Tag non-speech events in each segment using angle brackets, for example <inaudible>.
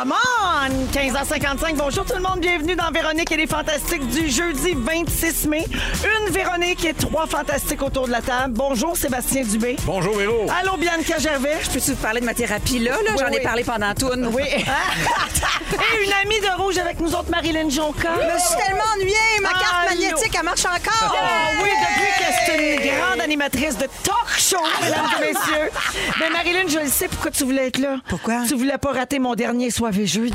Come on! 15h55. Bonjour tout le monde. Bienvenue dans Véronique et les Fantastiques du jeudi 26 mai. Une Véronique et trois Fantastiques autour de la table. Bonjour Sébastien Dubé. Bonjour, Véro. Allô Bianca Gervais. Je peux-tu vous parler de ma thérapie là? là? Oui, J'en oui. ai parlé pendant tout. <laughs> Oui. <laughs> et une amie de rouge avec nous autres, Marilyn Jonca. Je me suis tellement ennuyée. Ma carte Allô. magnétique, elle marche encore. Oh oui, depuis que c'est une grande animatrice de talk show, mesdames et messieurs. Mais <laughs> Marilyn, je le sais pourquoi tu voulais être là. Pourquoi? Tu voulais pas rater mon dernier soirée jeudi.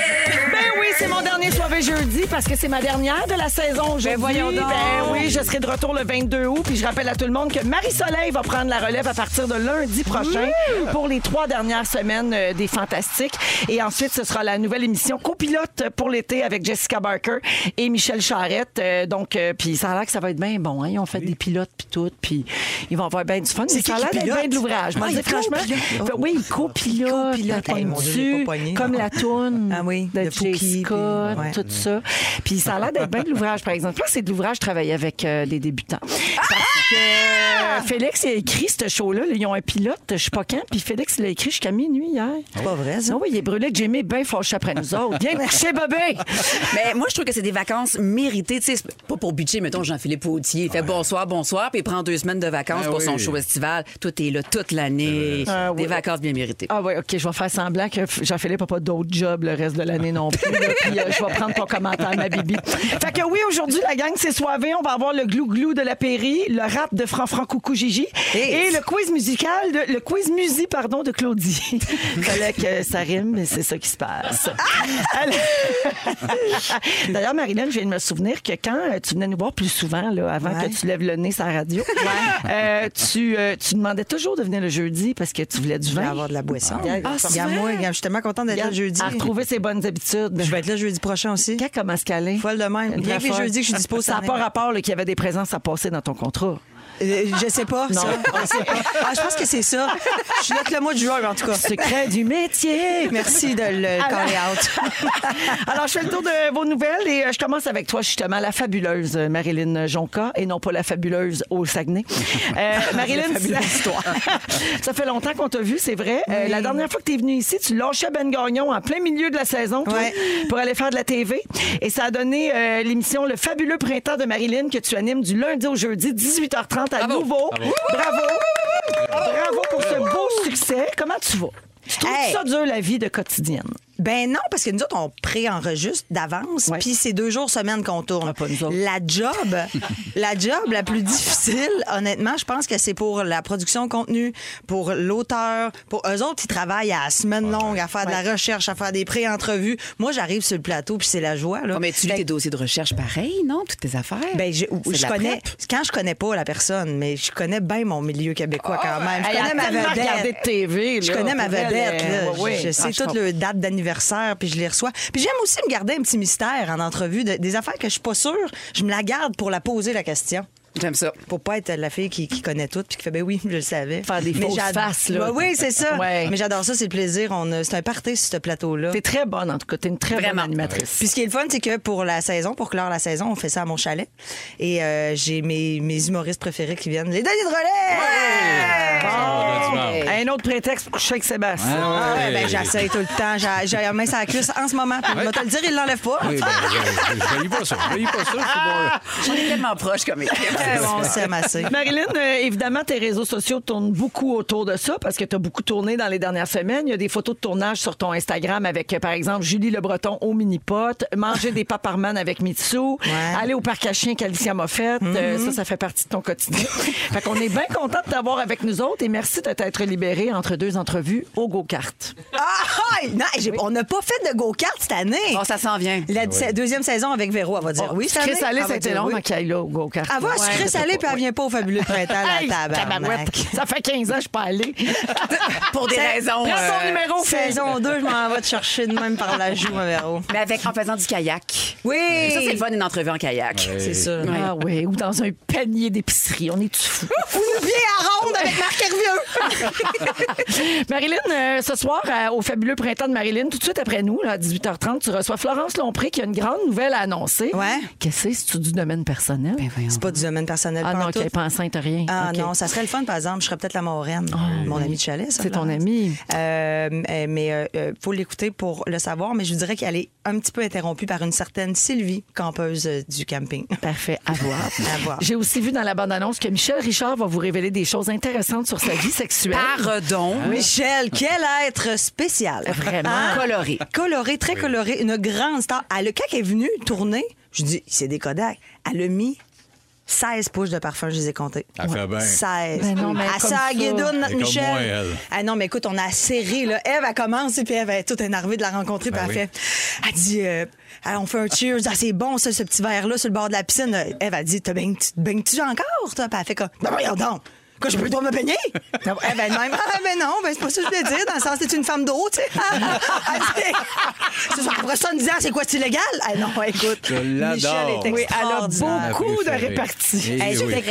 parce que c'est ma dernière de la saison aujourd'hui. Ben voyons donc. Ben oui, je serai de retour le 22 août. Puis je rappelle à tout le monde que Marie-Soleil va prendre la relève à partir de lundi prochain pour les trois dernières semaines euh, des Fantastiques. Et ensuite, ce sera la nouvelle émission copilote pour l'été avec Jessica Barker et Michel Charrette. Euh, donc, euh, puis ça a l'air que ça va être bien bon. Hein? Ils ont fait des pilotes puis tout. Puis ils vont avoir bien du fun. C'est ça a l'air d'être bien de l'ouvrage. Moi, Ah, je dis il franchement, copilote. oui, copilote. Copilote. Hey, comme non. la toune Ah oui, de de Fouki, Jay Scott, puis- ouais. tout ça. Puis ça a l'air d'être bien de l'ouvrage, par exemple. Je pense que c'est de l'ouvrage travailler avec euh, des débutants. Parce que euh, Félix il a écrit ce show-là. Ils ont un pilote, je sais pas quand, puis Félix il l'a écrit jusqu'à minuit hier. C'est pas vrai, ça? Ah oui, il est brûlé que Jimmy bien fâché après nous autres. Viens te coucher, bébé! Mais moi, je trouve que c'est des vacances méritées. Tu sais, c'est pas pour bitcher, mettons, Jean-Philippe Autier. Il fait bonsoir, bonsoir, puis il prend deux semaines de vacances pour son show estival. Tout est là toute l'année. Ah oui. Des vacances bien méritées. Ah oui, OK, je vais faire semblant que Jean-Philippe n'a pas d'autre job le reste de l'année non plus. là. Puis euh, je vais prendre ton commentaire, ma bibi. Fait que oui, aujourd'hui, la gang, c'est soivé. On va avoir le glou-glou de la Péri, le rap de Fran-Fran Coucou Gigi et le quiz musical, de, le quiz musi, pardon, de Claudie. <laughs> Fallait que ça rime, mais c'est ça qui se passe. Alors- <laughs> D'ailleurs, Marilyn, je viens de me souvenir que quand euh, tu venais nous voir plus souvent, là, avant Ouais. que tu lèves le nez sur la radio, euh, tu, euh, tu demandais toujours de venir le jeudi parce que tu voulais du Je vais vin. avoir de la boisson. Ah, moi, regarde, je suis tellement contente d'être là jeudi. À retrouver ses bonnes habitudes. Je vais être là jeudi prochain aussi. Quand comment caler? Folle de même. Bien que que je suis dispo <laughs> Ça n'a pas rapport qu'il y avait des présences à passer dans ton contrat. Euh, je sais pas, ça. Ah, ah, je pense que c'est ça. Je suis là que le mois de juin, en tout cas. Secret du métier. Merci de le Alors- caller out. <laughs> Alors, je fais le tour de vos nouvelles et euh, je commence avec toi, justement, la fabuleuse euh, Marilyn Jonca et non pas la fabuleuse au Saguenay. Euh, <laughs> Marilyn, <laughs> ça fait longtemps qu'on t'a vu, c'est vrai. Euh, la dernière fois que tu es venue ici, tu lâchais Ben Gagnon en plein milieu de la saison toi, Ouais. pour aller faire de la TV. Et ça a donné l'émission Le fabuleux printemps de Marilyn que tu animes du lundi au jeudi, 18h30 à nouveau. Bravo. Bravo pour ce beau succès. Comment tu vas? Tu trouves Hey. ça dur, la vie de quotidienne? Ben non, parce que nous autres, on pré-enregistre d'avance, Ouais. puis c'est deux jours semaine qu'on tourne. Ah, pas nous autres. la job, <laughs> la job la plus difficile, honnêtement, je pense que c'est pour la production de contenu, pour l'auteur, pour eux autres, ils travaillent à la semaine longue, à faire de la recherche, à faire des pré-entrevues. Moi, j'arrive sur le plateau, puis c'est la joie. Là. Oh, mais tu lis Fait tes dossiers de recherche pareil, non? Toutes tes affaires? Ben, je, connais. prep? Quand je connais pas la personne, mais je connais bien mon milieu québécois quand même. Je connais ma vedette. Je connais ma vedette. là. ouais, je sais Ah, toutes les dates d'anniversaire, puis je les reçois. Puis j'aime aussi me garder un petit mystère en entrevue, de- des affaires que je suis pas sûre. Je me la garde pour la poser la question. J'aime ça. Pour pas être la fille qui, qui connaît tout puis qui fait ben oui, je le savais. Faire des fausses j'ad- faces, là. Ouais, oui, c'est ça. Ouais. Mais j'adore ça, c'est le plaisir. On a- C'est un party sur ce plateau-là. T'es très bonne, en tout cas. T'es une très bonne Vraiment. animatrice. Puis ce qui est le fun, c'est que pour la saison, pour clore la saison, on fait ça à mon chalet. Et euh, j'ai mes, mes humoristes préférés qui viennent. Les Denis de relais! Un autre prétexte pour coucher avec Sébastien. Ah ouais, ben, j'essaye tout le temps. J'ai- la main sur la cuisse en ce moment. Je vais te le dire, il l'enlève pas. Oui, ben, je je veuille pas ça. Je pas ça. c'est bon. On est tellement proches comme équipe. On s'aime assez. <laughs> Marilyn, euh, évidemment, tes réseaux sociaux tournent beaucoup autour de ça parce que tu as beaucoup tourné dans les dernières semaines. Il y a des photos de tournage sur ton Instagram avec, euh, par exemple, Julie Le Breton au mini-pot, manger des paparman avec Mitsu, aller au parc à chiens qu'Alicia m'a fait. Euh, ça, ça fait partie de ton quotidien. <laughs> fait qu'on est bien content de t'avoir avec nous autres et merci de t'être libéré entre deux entrevues au go-kart. Ah, ah, non, on n'a pas fait de go-kart cette année. Oh, ça s'en vient. La deuxième saison avec Véro, elle va dire oui. cette Chris année. Allé, Elle va ça a été dire long oui. au go-kart. Elle va à sucré salé, puis elle vient pas au fabuleux printemps à la table. tabarouette. Ça fait 15 ans que je suis pas allée. <laughs> Pour des raisons. Prends ton euh, numéro. Saison 2, je m'en vais te chercher de même par la joue, mon Véro. Mais avec, en faisant du kayak. Oui! Ça, c'est le fun d'une entrevue en kayak. C'est ça. Ah oui, ou dans un panier d'épicerie. On est-tu fou? <laughs> Ou bien à ronde avec Marc Hervieux. <laughs> Marilyn, euh, ce soir, euh, au fabuleux printemps de Marilyn, tout de suite après nous, à 18h30, tu reçois Florence Lompré qui a une grande nouvelle à annoncer. Ouais. Qu'est-ce que c'est? C'est-tu du domaine personnel? C'est pas du domaine personnel. ah non, qu'elle n'est pas enceinte, rien. Ah non, ça serait le fun, par exemple. Je serais peut-être la moraine. Mon ami de chalet, ça. C'est ton ami. Euh, euh, mais il faut l'écouter pour le savoir. Mais je vous dirais qu'elle est un petit peu interrompue par une certaine Sylvie, campeuse euh, du camping. <laughs> Parfait, à voir. <laughs> À voir. J'ai aussi vu dans la bande-annonce que Michel Richard va vous révéler des choses intéressantes sur sa vie sexuelle. Pardon? Michel, quel être spécial? Vraiment. Coloré. Coloré, très coloré, une grande star. Elle, quand elle est venue tourner, je dis, c'est des Kodak. Elle a mis 16 pouces de parfum, je les ai comptés. Elle fait bien. 16. Ben non, mais elle comme s'est ça. aguédoune, notre Elle est comme Michel. moi, elle. Ah non, mais écoute, on a serré, là. Eve, elle commence, et puis Eve, elle est toute énervée de la rencontrer, puis Ben elle oui. fait, elle dit, euh, Ah, on fait un cheers, ah, c'est bon, ça, ce petit verre-là, sur le bord de la piscine. Eve, elle dit, te baignes-tu te baignes-tu encore, toi? Puis elle fait comme, ben voyons donc. Quoi, je peux pas me baigner? Non, Eve, elle-même, ah, ben non, ben c'est pas ça que je voulais dire, dans le sens, c'est une femme d'eau, tu sais. <laughs> Elle dit, <laughs> c'est ça, après ça, en disant, c'est quoi, c'est illégal? Ah non, écoute. Je l'adore. Michel est Oui, elle a beaucoup de réparties. Eh Hey, oui.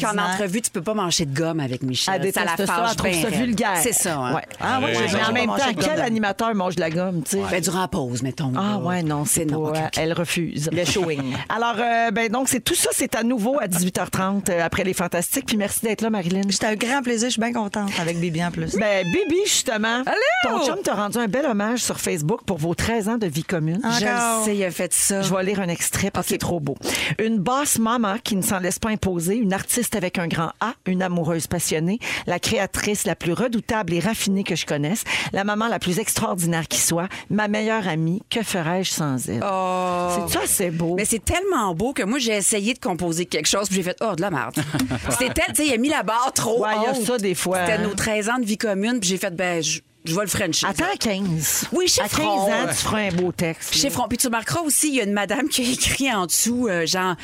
qu'en entrevue, tu peux pas manger de gomme avec Michel. Elle ça la fâche elle trouve bien ça vulgaire. C'est ça, hein? Ouais. Ah ouais, Ouais, mais en même temps, quel animateur mange de la gomme, tu sais? Ben, durant la pause, mettons. Ah là. ouais, non, c'est non. euh. Elle refuse. Le showing. <laughs> Alors, euh, ben donc, c'est tout ça, c'est à nouveau à 18h30 euh, après les Fantastiques. Puis merci d'être là, Marilyn. C'était un grand plaisir, je suis bien contente avec Bibi en plus. Ben, Bibi, justement. Ton chum t'a rendu un bel hommage sur Facebook pour vos 13 ans de vie commune. Je Encore. le sais, il a fait ça. Je vais lire un extrait parce que c'est trop beau. Une basse maman qui ne s'en laisse pas imposer, une artiste avec un grand A, une amoureuse passionnée, la créatrice la plus redoutable et raffinée que je connaisse, la maman la plus extraordinaire qui soit, ma meilleure amie, que ferais-je sans elle? C'est ça, c'est beau? Mais c'est tellement beau que moi, j'ai essayé de composer quelque chose, puis j'ai fait, oh, de la merde. <laughs> C'était tel, tu sais, il a mis la barre trop Ouais, il y a ça des fois, C'était hein. nos 13 ans de vie commune, puis j'ai fait, ben, je, je vais le Frencher. Attends à 15. Oui, chez À 15 Front. ans, tu feras un beau texte. Chez Front. Puis tu remarqueras aussi, il y a une madame qui a écrit en dessous, euh, genre,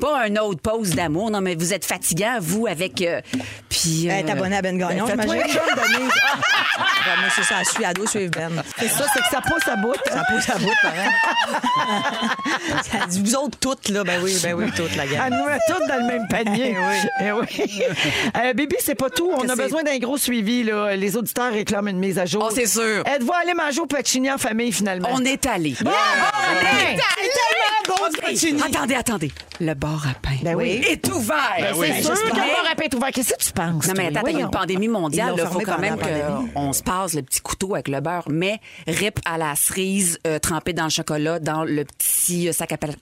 pas un autre pause d'amour, non, mais vous êtes fatigant, vous, avec. euh, puis. Elle est euh, abonnée à Ben Gagnon, Ben, fais-toi j'imagine. bonne <laughs> Denise. Ouais, moi, c'est ça, elle suit ado, suivre Ben. C'est ça, c'est que ça pousse à bout. Ça pousse à bout, pareil. <laughs> Ça dit, vous autres toutes, là, ben oui, ben oui, toutes, la Elle gamme. nous met toutes dans le même panier. Eh oui. Euh, Bibi, c'est pas tout. On a besoin d'un gros suivi. Là. Les auditeurs réclament une mise à jour. Oh, c'est sûr. Êtes-vous allé manger au Pacini en famille, finalement? On est allé. Ah, bon, allé. tellement bon, OK. du Pacini. Attendez, attendez. Le bar à pain Ben oui. est ouvert. C'est Ben, sûr j'espère. que le bar à pain est ouvert. Qu'est-ce que tu penses? Non, mais attends, il y a une pandémie mondiale. Il faut quand même la qu'on se passe le petit couteau avec le beurre, mais rip à la cerise euh, trempée dans le chocolat, dans le petit euh, sac à plastique.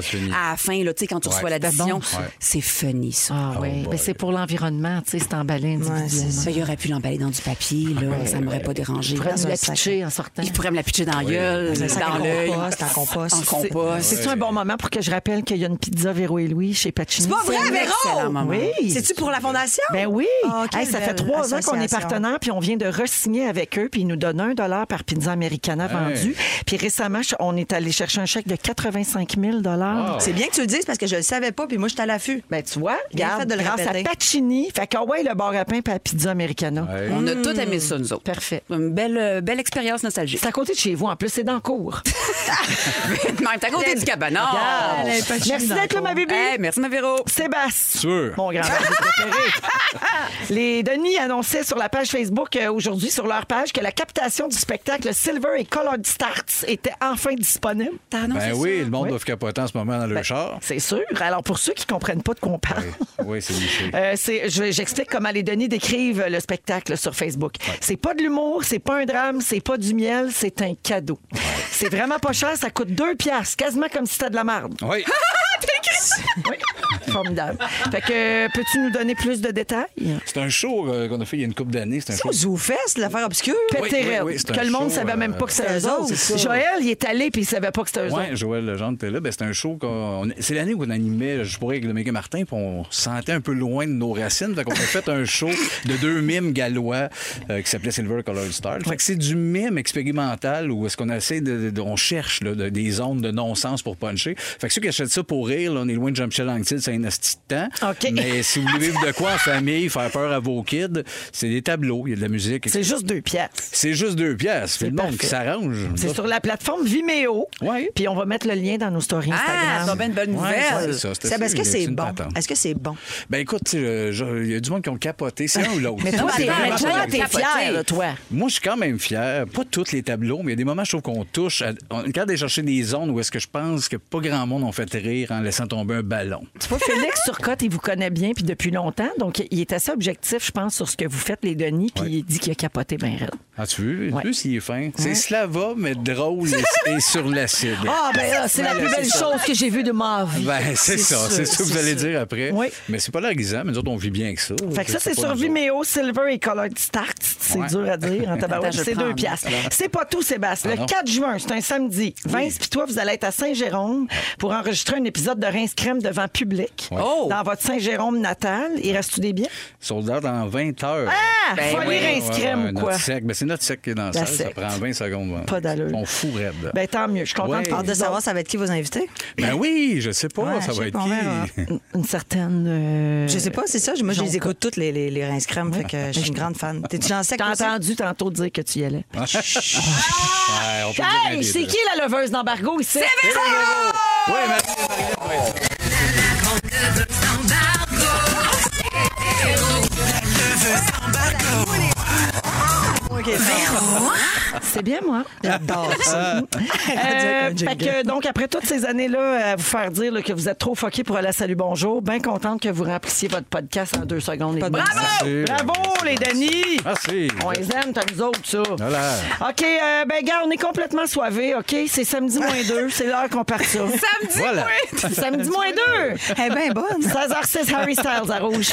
C'est. À la fin, là, tu sais, quand tu reçois Ouais. l'addition, bon. c'est funny, ça. Ah oui, boy. mais c'est pour l'environnement, tu sais, c'est emballé individuellement. Ça, il aurait pu l'emballer dans du papier, là. Ça m'aurait pas dérangé. Il pourrait un la pitcher en sortant. Il pourrait me la pitcher dans la gueule, dans l'œil. compost, en compost. En compost. C'est un bon moment pour que je rappelle qu'il y a une pizza Véro et Louis chez Pacini? C'est pas vrai, un Véro? excellent moment. Oui. C'est-tu pour la fondation? Ben oui. Hey, ça fait trois ans qu'on est partenaire, puis on vient de re-signer avec eux, puis ils nous donnent un dollar par pizza americana vendue. Puis récemment, on est allé chercher un chèque de 85 000 dollars. C'est bien que tu le dises parce que je le savais pas, puis moi, j'étais à l'affût. Ben, tu vois, regarde, fait de le grâce à Pacini, fait que ouais, le bar à pain puis la pizza americana. On a tout aimé ça, nous autres. Parfait. Une belle, euh, belle expérience nostalgique. C'est à côté de chez vous, en plus, c'est dans le cours. <laughs> Même à côté du cabanon. Merci d'être là, ma bébé. Hey, merci, ma Véro. Sébastien. Sûr. Mon grand préféré. <laughs> Les Denis annonçaient sur la page Facebook euh, aujourd'hui, sur leur page, que la captation du spectacle Silver et Colored Starts était enfin disponible. T'as annoncé Ben ça? oui, le monde Oui. doit capoter en ce moment dans le char. C'est sûr. Alors, pour ceux qui comprennent pas de quoi on parle, Oui, oui c'est niché. <laughs> Euh, c'est- je- J'explique comment les Denis décrivent le spectacle sur Facebook. C'est pas de l'humour, c'est pas un drame, c'est pas du miel, c'est un cadeau. C'est vraiment pas cher, ça coûte deux piastres, quasiment comme si c'était de la merde. Oui. <laughs> Oui, <laughs> formidable. Fait que, peux-tu nous donner plus de détails? C'est un show euh, qu'on a fait il y a une couple d'années. C'est un C'est show. au ZooFest, l'affaire obscure. Oui, oui, c'est que le monde show, savait même euh, pas que c'était c'est eux autres, c'est ça. Joël, il est allé puis il savait pas que c'était eux Oui, autres. Joël Legendre était là. Ben, c'était un show qu'on. on- C'est l'année où on animait Je pourrais avec le Méga Martin, puis on se sentait un peu loin de nos racines. Fait qu'on a fait un show de deux mimes gallois euh, qui s'appelait Silver Colored Star. Fait que c'est du mime expérimental où est-ce qu'on essaie de, de- on cherche là, de- des zones de non-sens pour puncher. Fait que ceux qui achètent ça pour rire, là, on est loin de Jean-Michel Anctil, c'est un asti de temps. OK. <laughs> Mais si vous voulez vivre de quoi en famille, faire peur à vos kids, c'est des tableaux, il y a de la musique. C'est juste deux piastres. C'est juste deux pièces. C'est le monde qui s'arrange. C'est sur la plateforme Vimeo. Ouais. Puis on va mettre le lien dans nos stories Ah, Instagram. c'est bien une bonne Ouais, nouvelle. c'est ça, est-ce que c'est c'est bon? Est-ce que c'est bon? Ben écoute, il y a du monde qui ont capoté. C'est un ou l'autre. Mais toi, C'est t'es fier, toi. Moi, je suis quand même fier. Pas tous les tableaux, mais il y a des moments, je trouve qu'on touche. À... On est capable chercher des zones où est-ce que je pense que pas grand monde ont fait rire en laissant tomber un ballon. Tu vois, Félix Turcotte, il vous connaît bien puis depuis longtemps. Donc, il est assez objectif, je pense, sur ce que vous faites, les Denis. Puis il dit qu'il a capoté bien raide. Ah, tu veux? Ouais. Tu veux s'il est fin? C'est Slava, mais drôle et, et sur l'acide. Ah, ben là, c'est la plus belle chose que j'ai vue de ma vie. Ben, c'est ça. C'est ça que vous allez dire après. Oui. Mais c'est pas l'air mais nous autres, on vit bien avec ça. Fait que ça, c'est sur. Vimeo, Silver et Colored Start. C'est. Dur à dire en tabarouette. C'est deux piastres. C'est pas tout, Sébastien. Le Ah non. 4 juin, c'est un samedi. Vince puis toi, vous allez être à Saint-Jérôme pour enregistrer un épisode de Rince Crème devant public. Oh! Dans votre Saint-Jérôme natal. Il reste-tu des biens? Sold out en 20 heures. Ah! Ben Folie oui. Rince Crème Ouais, ou quoi? Sec. Ben, c'est notre sec qui est dans la salle. Ça prend 20 secondes. Pas d'allure. On fout raide. Ben tant mieux. Je suis contente de Hâte savoir ça va être qui vos invités. Ben oui, je sais pas, Ouais, ça va sais être qui. Une- Une certaine. euh, Je sais pas, c'est ça. Moi, je les écoute toutes, les, les, les rince crème, fait que je suis une grande fan. T'es-tu dans sec? Entendu tantôt dire que tu y allais. Un Hey, c'est qui la leveuse d'embargo ici? Oui, C'est bien, moi. J'adore <laughs> ça. Euh, fait que, donc, après toutes ces années-là, à vous faire dire là, que vous êtes trop foqués pour aller à Salut Bonjour, bien contente que vous remplissiez votre podcast en deux secondes. Merci. Bravo, les Denis! Merci. On les aime, t'as nous autres, ça. Voilà. OK, euh, ben, gars, on est complètement soivés, OK? C'est samedi moins deux, <laughs> c'est l'heure qu'on part ça. Samedi, Voilà. samedi moins deux! Elle est bien bonne. 16h06, Harry Styles à rouge.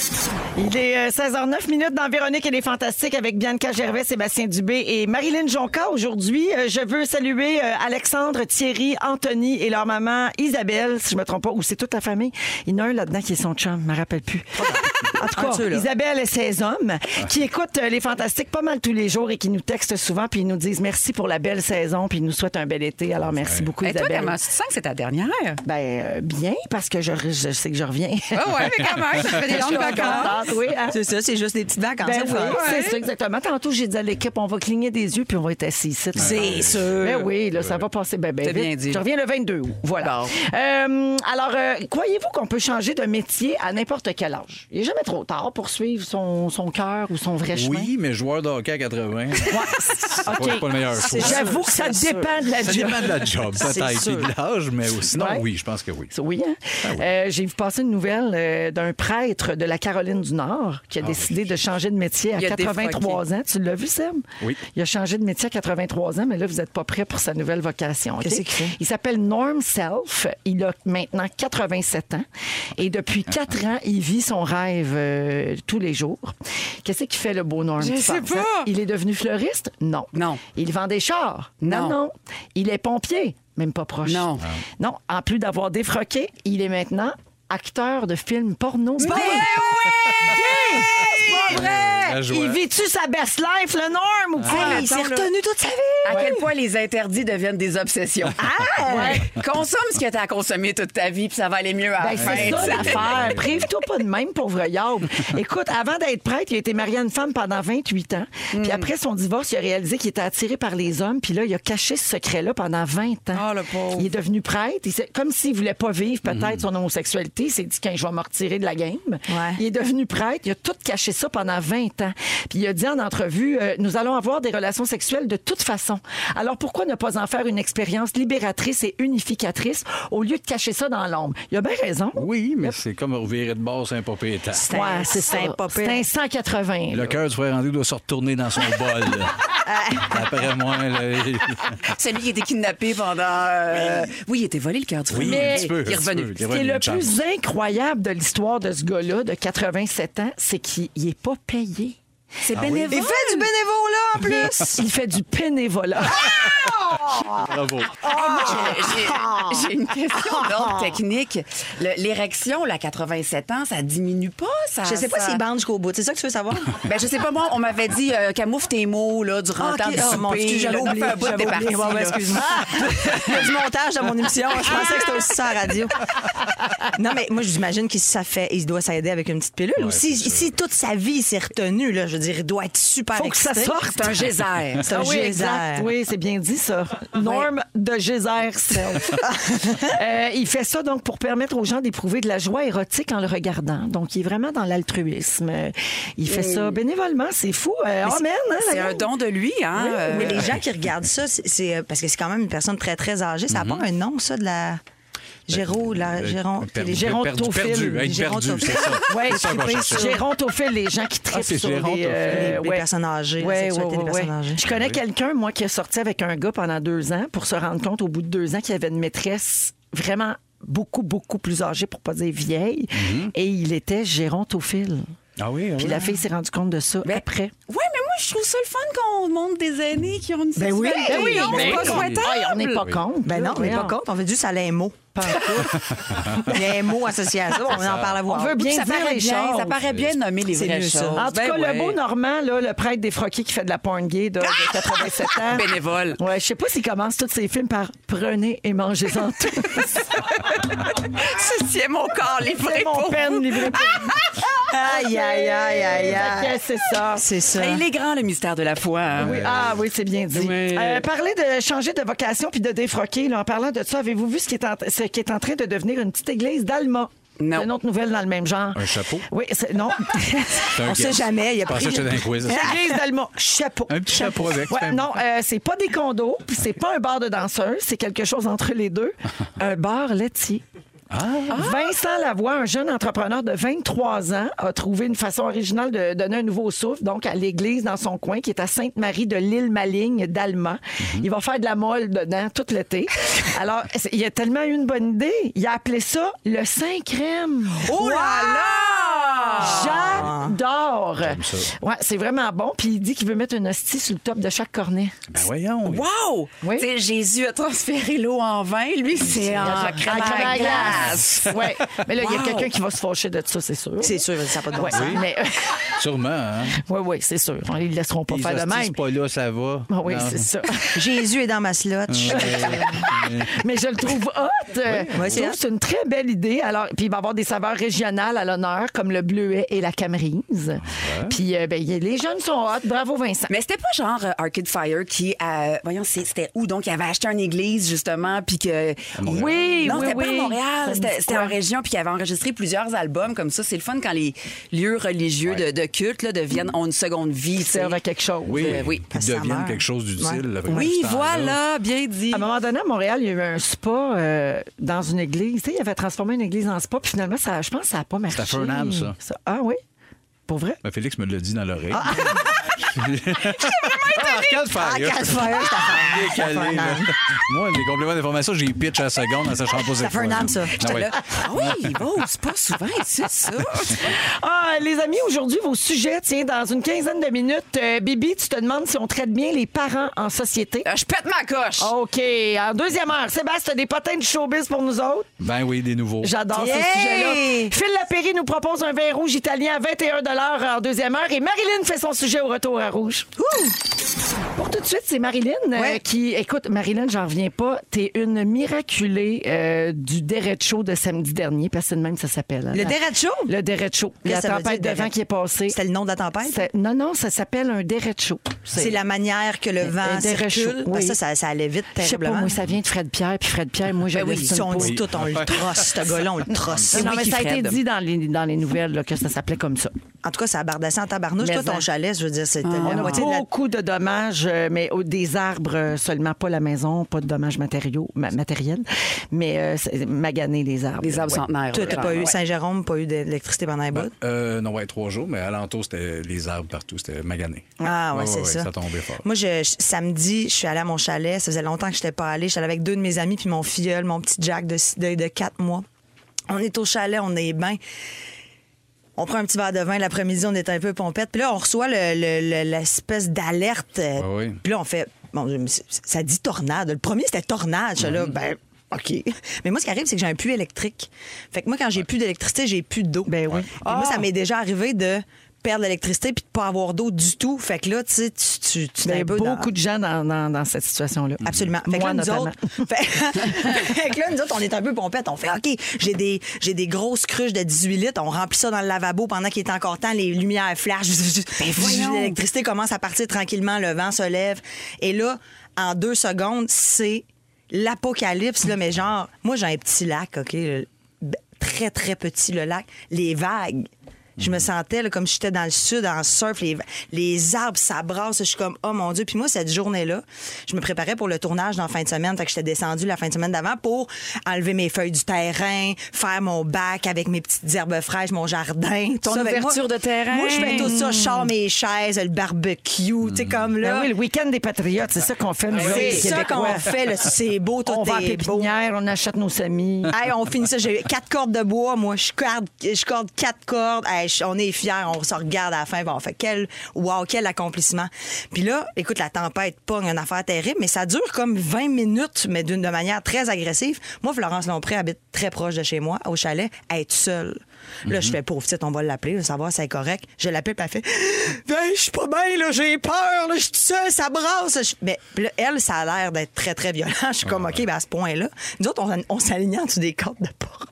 Il est euh, 16h09 minutes dans Véronique et les Fantastiques avec Bianca Gervais, Sébastien Dubé et Marilyn Jonca. Aujourd'hui, euh, je veux saluer euh, Alexandre, Thierry, Anthony et leur maman Isabelle, si je me trompe pas, ou c'est toute la famille. Il y en a un là-dedans qui est son chum, je me rappelle plus. En tout cas. Isabelle et ses hommes qui écoutent euh, les Fantastiques pas mal tous les jours et qui nous textent souvent puis ils nous disent merci pour la belle saison puis ils nous souhaitent un bel été. Alors merci beaucoup Et toi, Isabelle. comment tu sens que c'est ta dernière? Ben euh, bien parce que je, je sais que je reviens. Ah ouais, mais quand même, ça fait des <laughs> longues vacances. Hein. C'est ça, c'est juste des petites vacances. Ben c'est oui, c'est ça, exactement. Tantôt, j'ai dit à l'équipe, on va cligner des yeux puis on va être assis ici. C'est sûr. Ben oui, là, ça va passer ben, ben C'est vite. bien dit. Je reviens le 22 août. Voilà. Euh, alors, euh, croyez-vous qu'on peut changer de métier à n'importe quel âge? Il n'est jamais trop tard pour suivre son, son cœur ou son vrai chemin. Oui, mais joueur de hockey à 80, c'est <laughs> OK. pas, pas le meilleur choix. J'avoue que ça dépend de la Ça job. dépend de la job, peut-être, puis de l'âge, mais sinon, Ouais. oui, je pense que oui. Oui, hein? Euh, J'ai vu passer une nouvelle euh, d'un prêtre de la Caroline du du Nord qui a décidé de changer de métier à Il a 83 ans. Tu l'as vu, Seb? Oui. Il a changé de métier à 83 ans, mais là, vous n'êtes pas prêt pour sa nouvelle vocation. Qu'est-ce qu'il fait? Il s'appelle Norm Self. Il a maintenant 87 ans. Et depuis 4 ans, il vit son rêve euh, tous les jours. Qu'est-ce qu'il fait, le beau Norm? Je sais pas. Il est devenu fleuriste? Non. Non. Il vend des chars? Non. non. Il est pompier? Même pas proche. Non. Non. En plus d'avoir défroqué, il est maintenant acteur de films porno. C'est pas vrai! Il vit-tu sa best life, le Norm, ou quoi? Hey, il s'est retenu toute sa vie. À quel point les interdits deviennent des obsessions? Ah! Ouais. Consomme ce que tu as consommé toute ta vie, puis ça va aller mieux à la Ben, fin. c'est ça <laughs> l'affaire. Prive-toi pas de même, pauvre Yob. Écoute, avant d'être prêtre, il a été marié à une femme pendant 28 ans. Hmm. Puis après son divorce, il a réalisé qu'il était attiré par les hommes. Puis là, il a caché ce secret-là pendant 20 ans. Oh, le pauvre. Il est devenu prêtre. Il comme s'il voulait pas vivre peut-être Hmm. son homosexualité. Il s'est dit, quand je vais me retirer de la game. Ouais. Il est devenu prêtre. Il a tout caché ça pendant 20 ans. Puis il a dit en entrevue, euh, nous allons avoir des relations sexuelles de toute façon. Alors pourquoi ne pas en faire une expérience libératrice et unificatrice au lieu de cacher ça dans l'ombre? Il a bien raison. Oui, mais c'est comme revirer de bord, c'est un propriétaire. C'est un- Ouais, c'est ça. c'est un pas pire. C'est un 180. Le cœur du frère André doit se retourner dans son bol. <laughs> Après moi, Celui qui était kidnappé pendant. euh, Oui, il était volé le cœur du Oui, frère. un petit peu, Il est un petit revenu. peu. Il est Ce qui est revenu le plus incroyable de l'histoire de ce gars-là, de 87 ans, c'est qu'il n'est pas payé. C'est bénévole. Il fait du bénévolat en plus. Il fait du <laughs> bénévolat. Bravo. Moi, j'ai- j'ai- J'ai une question d'ordre technique. L'érection, là, à 87 ans, ça diminue pas? Ça, Je sais pas ça- s'il bande jusqu'au bout. C'est ça que tu veux savoir? <laughs> Ben, je sais pas, moi, on m'avait dit euh, camoufle tes mots là, durant le temps Ok. du Ah, mon souper. J'avais oublié, j'avais oublié. ben, excuse-moi. <laughs> Il y a du montage dans mon émission. Je pensais que c'était aussi ça à la radio. <laughs> Non, mais moi, j'imagine qu'il ça fait, il doit s'aider avec une petite pilule. Ou si, si toute sa vie il s'est retenu, là, je veux dire, il doit être super Faut que ça sorte. C'est un geyser. C'est un Ah oui, geyser. exact. Oui, c'est bien dit, ça. Norme de geyser self. <laughs> Euh, il fait ça donc pour permettre aux gens d'éprouver de la joie érotique en le regardant. Donc, il est vraiment dans l'altruisme. Il fait ça bénévolement. C'est fou. Euh, amen. hein, C'est un don de lui, hein? euh, Mais les gens qui regardent ça, c'est- c'est euh, parce que c'est quand même une personne très, très âgée. Ça n'a pas un nom, ça, de la. Géro, la Géron. Perdu, les gérontophiles. Perdu, perdu, Les. Oui, gens qui trippent Ah, c'est sur les, euh, personnes âgées. Je connais quelqu'un, moi, qui est sorti avec un gars pendant deux ans pour se rendre compte au bout de deux ans qu'il avait une maîtresse vraiment beaucoup, beaucoup plus âgée, pour pas dire vieille, et il était gérontophile. Ah oui, ah Puis oui. la fille s'est rendue compte de ça après. Ouais, mais moi, je trouve ça le fun qu'on montre des aînés qui ont une Ben oui, ben oui, Non, c'est ben pas oui. souhaitable. On n'est pas contre. Ben non, on n'est pas contre. On veut juste aller un mot. <laughs> Il y a un mot associé à ça. On en parle à voir. On veut bien ça dire paraît les bien, choses. ça paraît bien de nommer les C'est vraies choses. En tout Ben cas, ouais. le beau Normand, là, le prêtre défroqué qui fait de la porn gay de, de 87 ans. Bénévole. Ouais, je sais pas s'il commence tous ses films par prenez et mangez-en tous. Ceci est mon corps livré C'est mon pour peine livré pour vous. Aïe, aïe, aïe, aïe, C'est ça. C'est ça. Il est grand, le mystère de la foi. hein. Oui, ah oui, c'est bien dit. Oui. Euh, parler de changer de vocation puis de défroquer, là, en parlant de ça, avez-vous vu ce qui, est en, ce qui est en train de devenir une petite église d'Alma? Non. Une autre nouvelle dans le même genre. Un chapeau? Oui, c'est- non. <laughs> C'est un On sait jamais, il a Je pensais pris- un quiz. Église d'Alma, chapeau. Un petit chapeau avec. Ouais, non, euh, c'est pas des condos, puis c'est pas un bar de danseurs, c'est quelque chose entre les deux. <laughs> un bar laitier. Ah. Vincent Lavoie, un jeune entrepreneur de 23 ans, a trouvé une façon originale de donner un nouveau souffle donc à l'église dans son coin qui est à Sainte-Marie de l'île Maligne d'Alma. Mhm. Il va faire de la molle dedans tout l'été. Alors, il a tellement eu une bonne idée. Il a appelé ça le Saint-Crème. Oh là là! J'adore. Ouais, c'est vraiment bon. Puis il dit qu'il veut mettre une hostie sur le top de chaque cornet. Ben voyons. Wow! Oui. Tu sais, Jésus a transféré l'eau en vin. Lui, c'est en crème à glace. <laughs> Ouais. Mais là, il y a quelqu'un qui va se fâcher de ça, c'est sûr. C'est sûr, ça n'a pas de bon Ouais, sens. mais <laughs> Sûrement, hein? oui, oui, c'est sûr. Ils ne laisseront pas Les faire de même. c'est pas là, ça va. Ah oui, c'est ça. <laughs> Jésus est dans ma slot. Mais je le trouve hot. Euh, Oui, je c'est trouve que c'est une très belle idée. Alors, puis il va y avoir des saveurs régionales à l'honneur, comme le bleuet et la camerise. Puis euh, ben, les jeunes sont hot. Bravo, Vincent. Mais c'était pas genre euh, Arcade Fire qui, euh, voyons, c'était où? Donc? Il avait acheté une église, justement, puis que. Oui, non, oui, c'était pas oui. à Montréal, c'était c'était en région, puis il avait enregistré plusieurs albums comme ça. C'est le fun quand les lieux religieux de, de culte là, deviennent, ont une seconde vie. servent à quelque chose. Oui, Euh, oui. Ça deviennent quelque chose d'utile. Oui, voilà, bien dit. À un moment donné, à Montréal, il y a eu un spa euh, dans une église. Tu sais, il avait transformé une église en spa, puis finalement, ça, je pense que ça n'a pas marché. à Fernham, ça. Ah oui? Pour vrai? Ben, Félix me l'a dit dans l'oreille. Ah, <laughs> Fire. Ah, Arcade Fire. Décalé, Ça fait un là. âme. Moi, des compléments d'information, j'ai pitch à la seconde en sachant pas Ça fait un âme, ça. Ah ouais. Ah oui, <laughs> bon, c'est pas souvent, c'est ça. Ah, les amis, aujourd'hui, vos sujets, tiens, dans une quinzaine de minutes, euh, Bibi, tu te demandes si on traite bien les parents en société? Euh, Je pète ma coche. OK. En deuxième heure, Sébastien, t'as des potins de showbiz pour nous autres? Ben oui, des nouveaux. J'adore Yay! ce sujet-là. Phil Lapéry nous propose un vin rouge italien à 21 en deuxième heure et Marilyn fait son sujet au retour à rouge. Pour tout de suite, c'est Marilyn euh, qui... Écoute, Marilyn, j'en reviens pas. T'es une miraculée euh, du Derecho de samedi dernier, parce que c'est de même que ça s'appelle. hein. Le Derecho? Le Derecho. La tempête dire, de vent qui est passée. C'était le nom de la tempête? Non, non, ça s'appelle un Derecho. C'est la manière que le vent Un derecho, circule? oui. Ça, ça, ça allait vite Je sais pas, terriblement. moi, ça vient de Fred Pierre, puis Fred Pierre, moi, je Ben oui, si on dit tout, on le trosse, ce gars-là, on le trosse. Non, mais ça a été dit dans les, dans les nouvelles là, que ça s'appelait comme ça. En tout cas, ça a bardassé en tabarnouche. Mais Toi, ton en- chalet, je veux dire, c'était On la a moitié de la... beaucoup de dommages, euh, mais au- des arbres euh, seulement, pas la maison, pas de dommages matériaux, ma- matériels, mais euh, c'est- maganer les arbres. Les arbres centenaires. Toi, t'as pas eu. Saint-Jérôme, pas eu d'électricité pendant les bouts? Euh, non, ouais, trois jours, mais alentour, c'était les arbres partout. C'était magané. Ah, ouais, Ouais, c'est ouais, ça. ça tombait fort. Moi, je, je- samedi, je suis allée à mon chalet. Ça faisait longtemps que je n'étais pas allée. Je suis allée avec deux de mes amis, puis mon filleul, mon petit Jack de, six- de, de quatre mois. On est au chalet, on est bien. On prend un petit verre de vin l'après-midi, on est un peu pompette. Puis là, on reçoit le- le- le- l'espèce d'alerte. Ah oui. Puis là, on fait. Bon, je me suis- ça dit tornade. Le premier, c'était tornade. Je suis là, ben. OK. <laughs> Mais moi, ce qui arrive, c'est que j'ai un puits électrique. Fait que moi, quand j'ai plus d'électricité, j'ai plus d'eau. Ben oui. Puis Moi, ça m'est déjà arrivé de perdre l'électricité puis de pas avoir d'eau du tout. Fait que là, tu sais, tu, tu, tu Il y a dans- beaucoup de gens dans, dans- dans cette situation-là. Absolument. Fait que Moi, là, nous autres, <laughs> fait, que là, nous autres, on est un peu pompettes. On fait, OK, j'ai des, j'ai des grosses cruches de 18 litres. On remplit ça dans le lavabo pendant qu'il est encore temps. Les lumières flashent. <laughs> voyons. L'électricité commence à partir tranquillement. Le vent se lève. Et là, en deux secondes, c'est l'apocalypse. Là, mais genre, moi, j'ai un petit lac, OK? très, très petit, le lac. Les vagues. Je me sentais là, comme si j'étais dans le sud, en surf. Les, les arbres s'abrassent. Je suis comme, oh mon Dieu. Puis moi, cette journée-là, je me préparais pour le tournage dans la fin de semaine. Fait que j'étais descendue la fin de semaine d'avant pour enlever mes feuilles du terrain, faire mon bac avec mes petites herbes fraîches, mon jardin. Ton Ouverture de terrain. Moi, je fais tout ça. Je sors mes chaises, le barbecue. Tu sais, comme là. Ben oui, le week-end des patriotes, c'est ça qu'on fait, nous autres, c'est ça qu'on fait. là. C'est beau, tout On va en est beau. pépinière, on achète nos semis. Hey, on finit ça. J'ai quatre cordes de bois. Moi, je corde, je corde quatre cordes. Hey, je- on est fiers. On se regarde à la fin. Bon, on fait quel, wow, quel accomplissement. Puis là, écoute, la tempête pogne une affaire terrible, mais ça dure comme 20 minutes, mais d'une de manière très agressive. Moi, Florence Lompré habite très proche de chez moi, au chalet, elle est seule. Là, je fais pauvre petite, on va l'appeler, savoir si c'est correct. Je l'appelle, puis elle fait Ben, je suis pas bien, là, j'ai peur, là, je suis seule, ça brasse. Mais puis là, elle, ça a l'air d'être très, très violent. <laughs> Je suis comme, OK, ben, à ce point-là. Nous autres, on, on s'aligne en dessous des cordes de porte.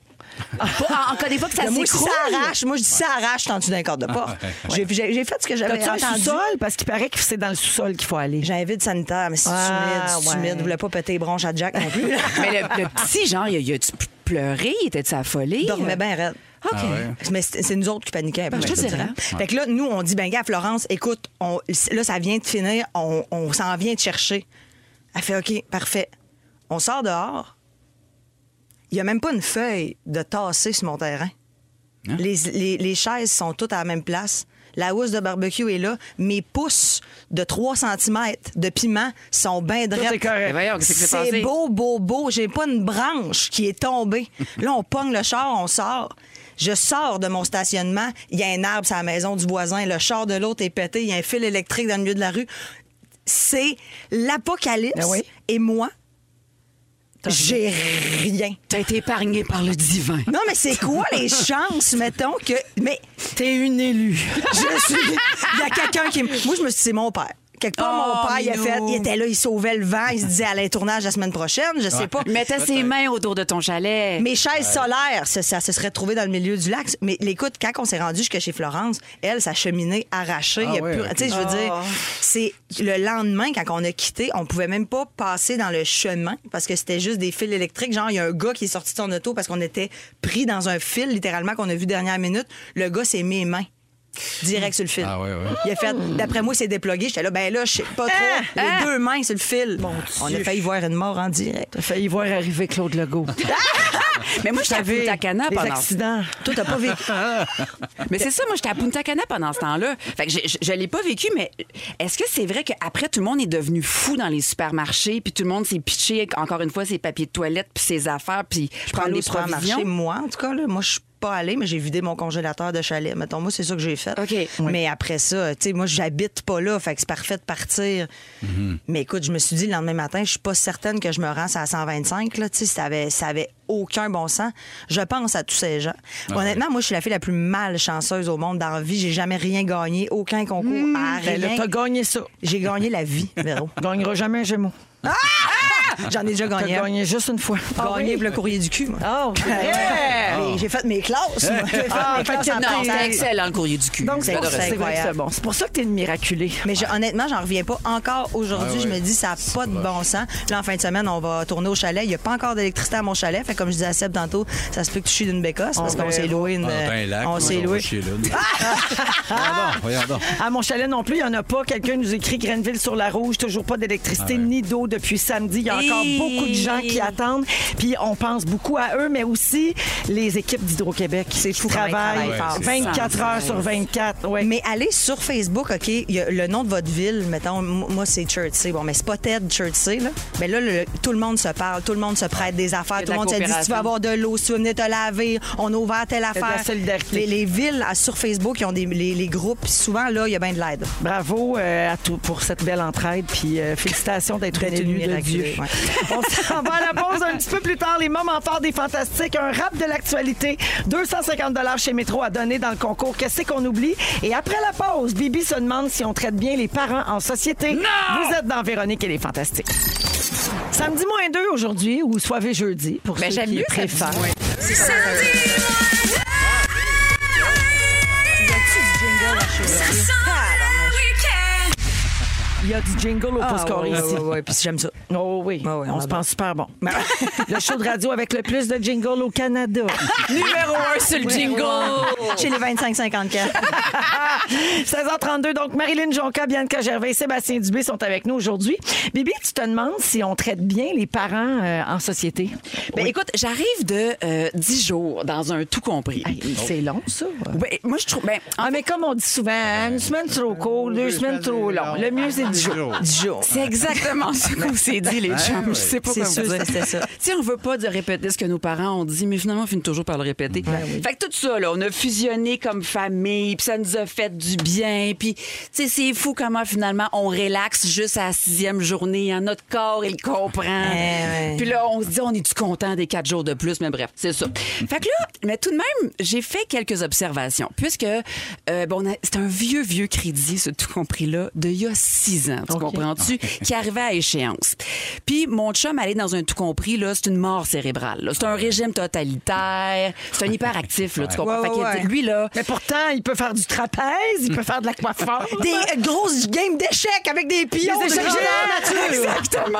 Encore des fois que ça moi, si s'écroule. ça arrache, moi, je dis ça arrache en dessous d'un corps de porte. J'ai fait ce que j'avais T'as-tu un entendu. sous-sol? Parce qu'il paraît que c'est dans le sous-sol qu'il faut aller. J'ai un vide sanitaire, mais c'est Ah, humide, c'est ouais. Je voulais pas péter les bronches à Jack non plus. <laughs> Mais le, le petit, genre, il a, a-tu pleuré? Il était-tu affolé? Il dormait bien raide. OK. Ah ouais. Mais c'est nous autres qui paniquaient. un peu, Ben, je te dirais. dirais. Fait que là, nous, on dit, ben, gars, Florence, écoute, on- là, ça vient de finir, on, on s'en vient te chercher. Elle fait, OK, parfait. On sort dehors. Il n'y a même pas une feuille de tasser sur mon terrain. Hein? Les, les- les chaises sont toutes à la même place. La housse de barbecue est là. Mes pouces de 3 cm de piment sont bien drettes. C'est beau, beau, beau. J'ai pas une branche qui est tombée. <laughs> Là, on pogne le char, on sort. Je sors de mon stationnement. Il y a un arbre sur la maison du voisin. Le char de l'autre est pété. Il y a un fil électrique dans le milieu de la rue. C'est l'apocalypse. Ben oui. Et moi, j'ai rien. T'as été épargné par le divin. Non, mais c'est quoi les <laughs> chances, mettons, que. Mais T'es une élue. je suis. Il y a quelqu'un qui. Moi, je me suis dit, c'est mon père. Quelque part, Oh, mon père, il, a minou. fait, il était là, il sauvait le vent, il se disait, allez, tournage la semaine prochaine, je sais pas. Mettais ses mains autour de ton chalet. Mes chaises solaires, ça, ça se serait trouvé dans le milieu du lac. Mais écoute, quand on s'est rendu jusque chez Florence, elle, sa cheminée arrachée. Ah il y a ouais, plus- ok. Tu sais, je veux dire, c'est le lendemain, quand on a quitté, on pouvait même pas passer dans le chemin parce que c'était juste des fils électriques. Genre, il y a un gars qui est sorti de son auto parce qu'on était pris dans un fil, littéralement, qu'on a vu dernière minute. Le gars, c'est mes mains. Direct sur le fil. Ah ouais, ouais. Il a fait, d'après moi, c'est déplogué. J'étais là, ben là, je sais pas trop. Les deux mains sur le fil. on a failli voir une mort en direct. T'as failli voir arriver Claude Legault. <laughs> Mais moi, j'étais à Punta Cana les pendant accidents. Toi, t'as pas vécu. <laughs> Mais c'est ça, moi, j'étais à Punta Cana pendant ce temps-là. Fait que je, je, je l'ai pas vécu, mais est-ce que c'est vrai qu'après, tout le monde est devenu fou dans les supermarchés, puis tout le monde s'est pitché, encore une fois, ses papiers de toilette, puis ses affaires, puis Je prends prendre des provisions? moi, en tout cas, là, moi, je suis pas allée, mais j'ai vidé mon congélateur de chalet. Mettons, moi, c'est ça que j'ai fait. Mais après ça, tu sais, moi, j'habite pas là, fait que c'est parfait de partir. Mais écoute, je me suis dit le lendemain matin, je suis pas certaine que je me rends à 125, là, tu sais, ça avait, ça avait aucun bon sens. Je pense à tous ces gens. Honnêtement, moi, je suis la fille la plus malchanceuse au monde dans la vie. J'ai jamais rien gagné, aucun concours, à Ben là, rien. t'as gagné ça. J'ai gagné la vie, Véro. <laughs> Gagneras jamais un Gémeaux. J'en ai déjà gagné. un. gagné juste une fois. Gagné pour le courrier du cul, moi. Oh, Mais J'ai fait mes classes. moi. <laughs> J'ai fait Ah, mes fait classes que en Non, temps. c'était excellent, le courrier du cul. Donc, c'est C'est pour ça, c'est vrai que incroyable. c'est bon. C'est pour ça que t'es une miraculée. Mais je- honnêtement, j'en reviens pas encore aujourd'hui. Ah Je me dis, ça n'a pas de bon sens. Là, en fin de semaine, on va tourner au chalet. Il n'y a pas encore d'électricité à mon chalet. Fait que comme je disais à Seb tantôt, ça se peut que tu chies d'une bécasse parce On qu'on s'est loué une. Ah, t'as un lac, on moi, s'est loué. chier là. <laughs> Voyons donc, voyons donc. À mon chalet non plus, il n'y en a pas. Quelqu'un nous écrit Grenville sur la rouge, toujours pas d'électricité Ah ni d'eau depuis samedi. Il y a encore Et- beaucoup de gens qui attendent. Puis on pense beaucoup à eux, mais aussi les équipes d'Hydro-Québec qui travaillent travaillent fort. 24 Ouais, heures sur 24. Ouais. Mais allez sur Facebook, OK, il y a le nom de votre ville, mettons, moi c'est Chertsey. Bon, mais c'est pas Ted Chertsey, là. Mais là, le- tout le monde se parle, tout le monde se prête des affaires, tout le la monde se dit si tu veux avoir de l'eau, si tu veux venir te laver, on a ouvert telle de la affaire. solidarité. Les, les villes à- sur Facebook, ils ont des, les, les groupes, puis souvent, là, il y a bien de l'aide. Bravo euh, à tout pour cette belle entraide. Puis euh, félicitations d'être une De Dieu. ouais. <laughs> On s'en va à la pause un petit peu plus tard. Les moments forts des fantastiques. Un rap de l'actualité. 250 chez Métro à donner dans le concours. Qu'est-ce qu'on oublie? Et après la pause, Bibi se demande si on traite bien les parents en société. Vous êtes dans Véronique et les Fantastiques. Samedi moins 2 aujourd'hui, ou soirée jeudi, pour Ben, ceux j'aime qui mieux préfèrent. samedi Il y a du jingle au pouce carré ici. Ah, ouais, ouais, puis j'aime ça. Oh oui, Ah ouais, on on se adore. pense super bon. <laughs> le show de radio avec le plus de jingle au Canada. <laughs> Numéro un sur le jingle. Chez les 25-54. 16h32, <laughs> donc Marilyn Jonca, Bianca Gervais et Sébastien Dubé sont avec nous aujourd'hui. Bibi, tu te demandes si on traite bien les parents euh, en société? Ben, écoute, j'arrive de euh, 10 jours dans un tout compris. Hey, C'est long, ça. Ben, moi, je trouve. Ben, en Ah, mais comme on dit souvent, une semaine trop court, deux semaines trop long. Le mieux, c'est 10 jours. 10 jours. <laughs> C'est exactement ce qu'on s'est dit, les chums. Je sais pas quoi sûr, vous dire. ça. Tu on veut pas de répéter ce que nos parents ont dit, mais finalement, on finit toujours par le répéter. Fait que tout ça, là, on a fusionné comme famille, puis ça nous a fait du bien. Puis, tu sais, c'est fou comment finalement on relaxe juste à la sixième journée. hein. Notre corps, il comprend. ouais. Puis là, on se dit, on est-tu content des quatre jours de plus? Mais bref, c'est ça. fait que là, mais tout de même, j'ai fait quelques observations. Puisque, euh, bon, c'est un vieux, vieux crédit, ce tout compris-là, de il y a six ans. Tu comprends-tu? <laughs> Qui arrivait à échéance. Puis mon chum, aller dans un tout compris, là, c'est une mort cérébrale. C'est un régime totalitaire. C'est un hyperactif, là, tu comprends? Ouais, Fait que, ouais, ouais. lui, là, Mais pourtant, il peut faire du trapèze, il peut faire de la coiffeur. Des grosses games d'échecs avec des pions. Des de échecs. <laughs> Exactement.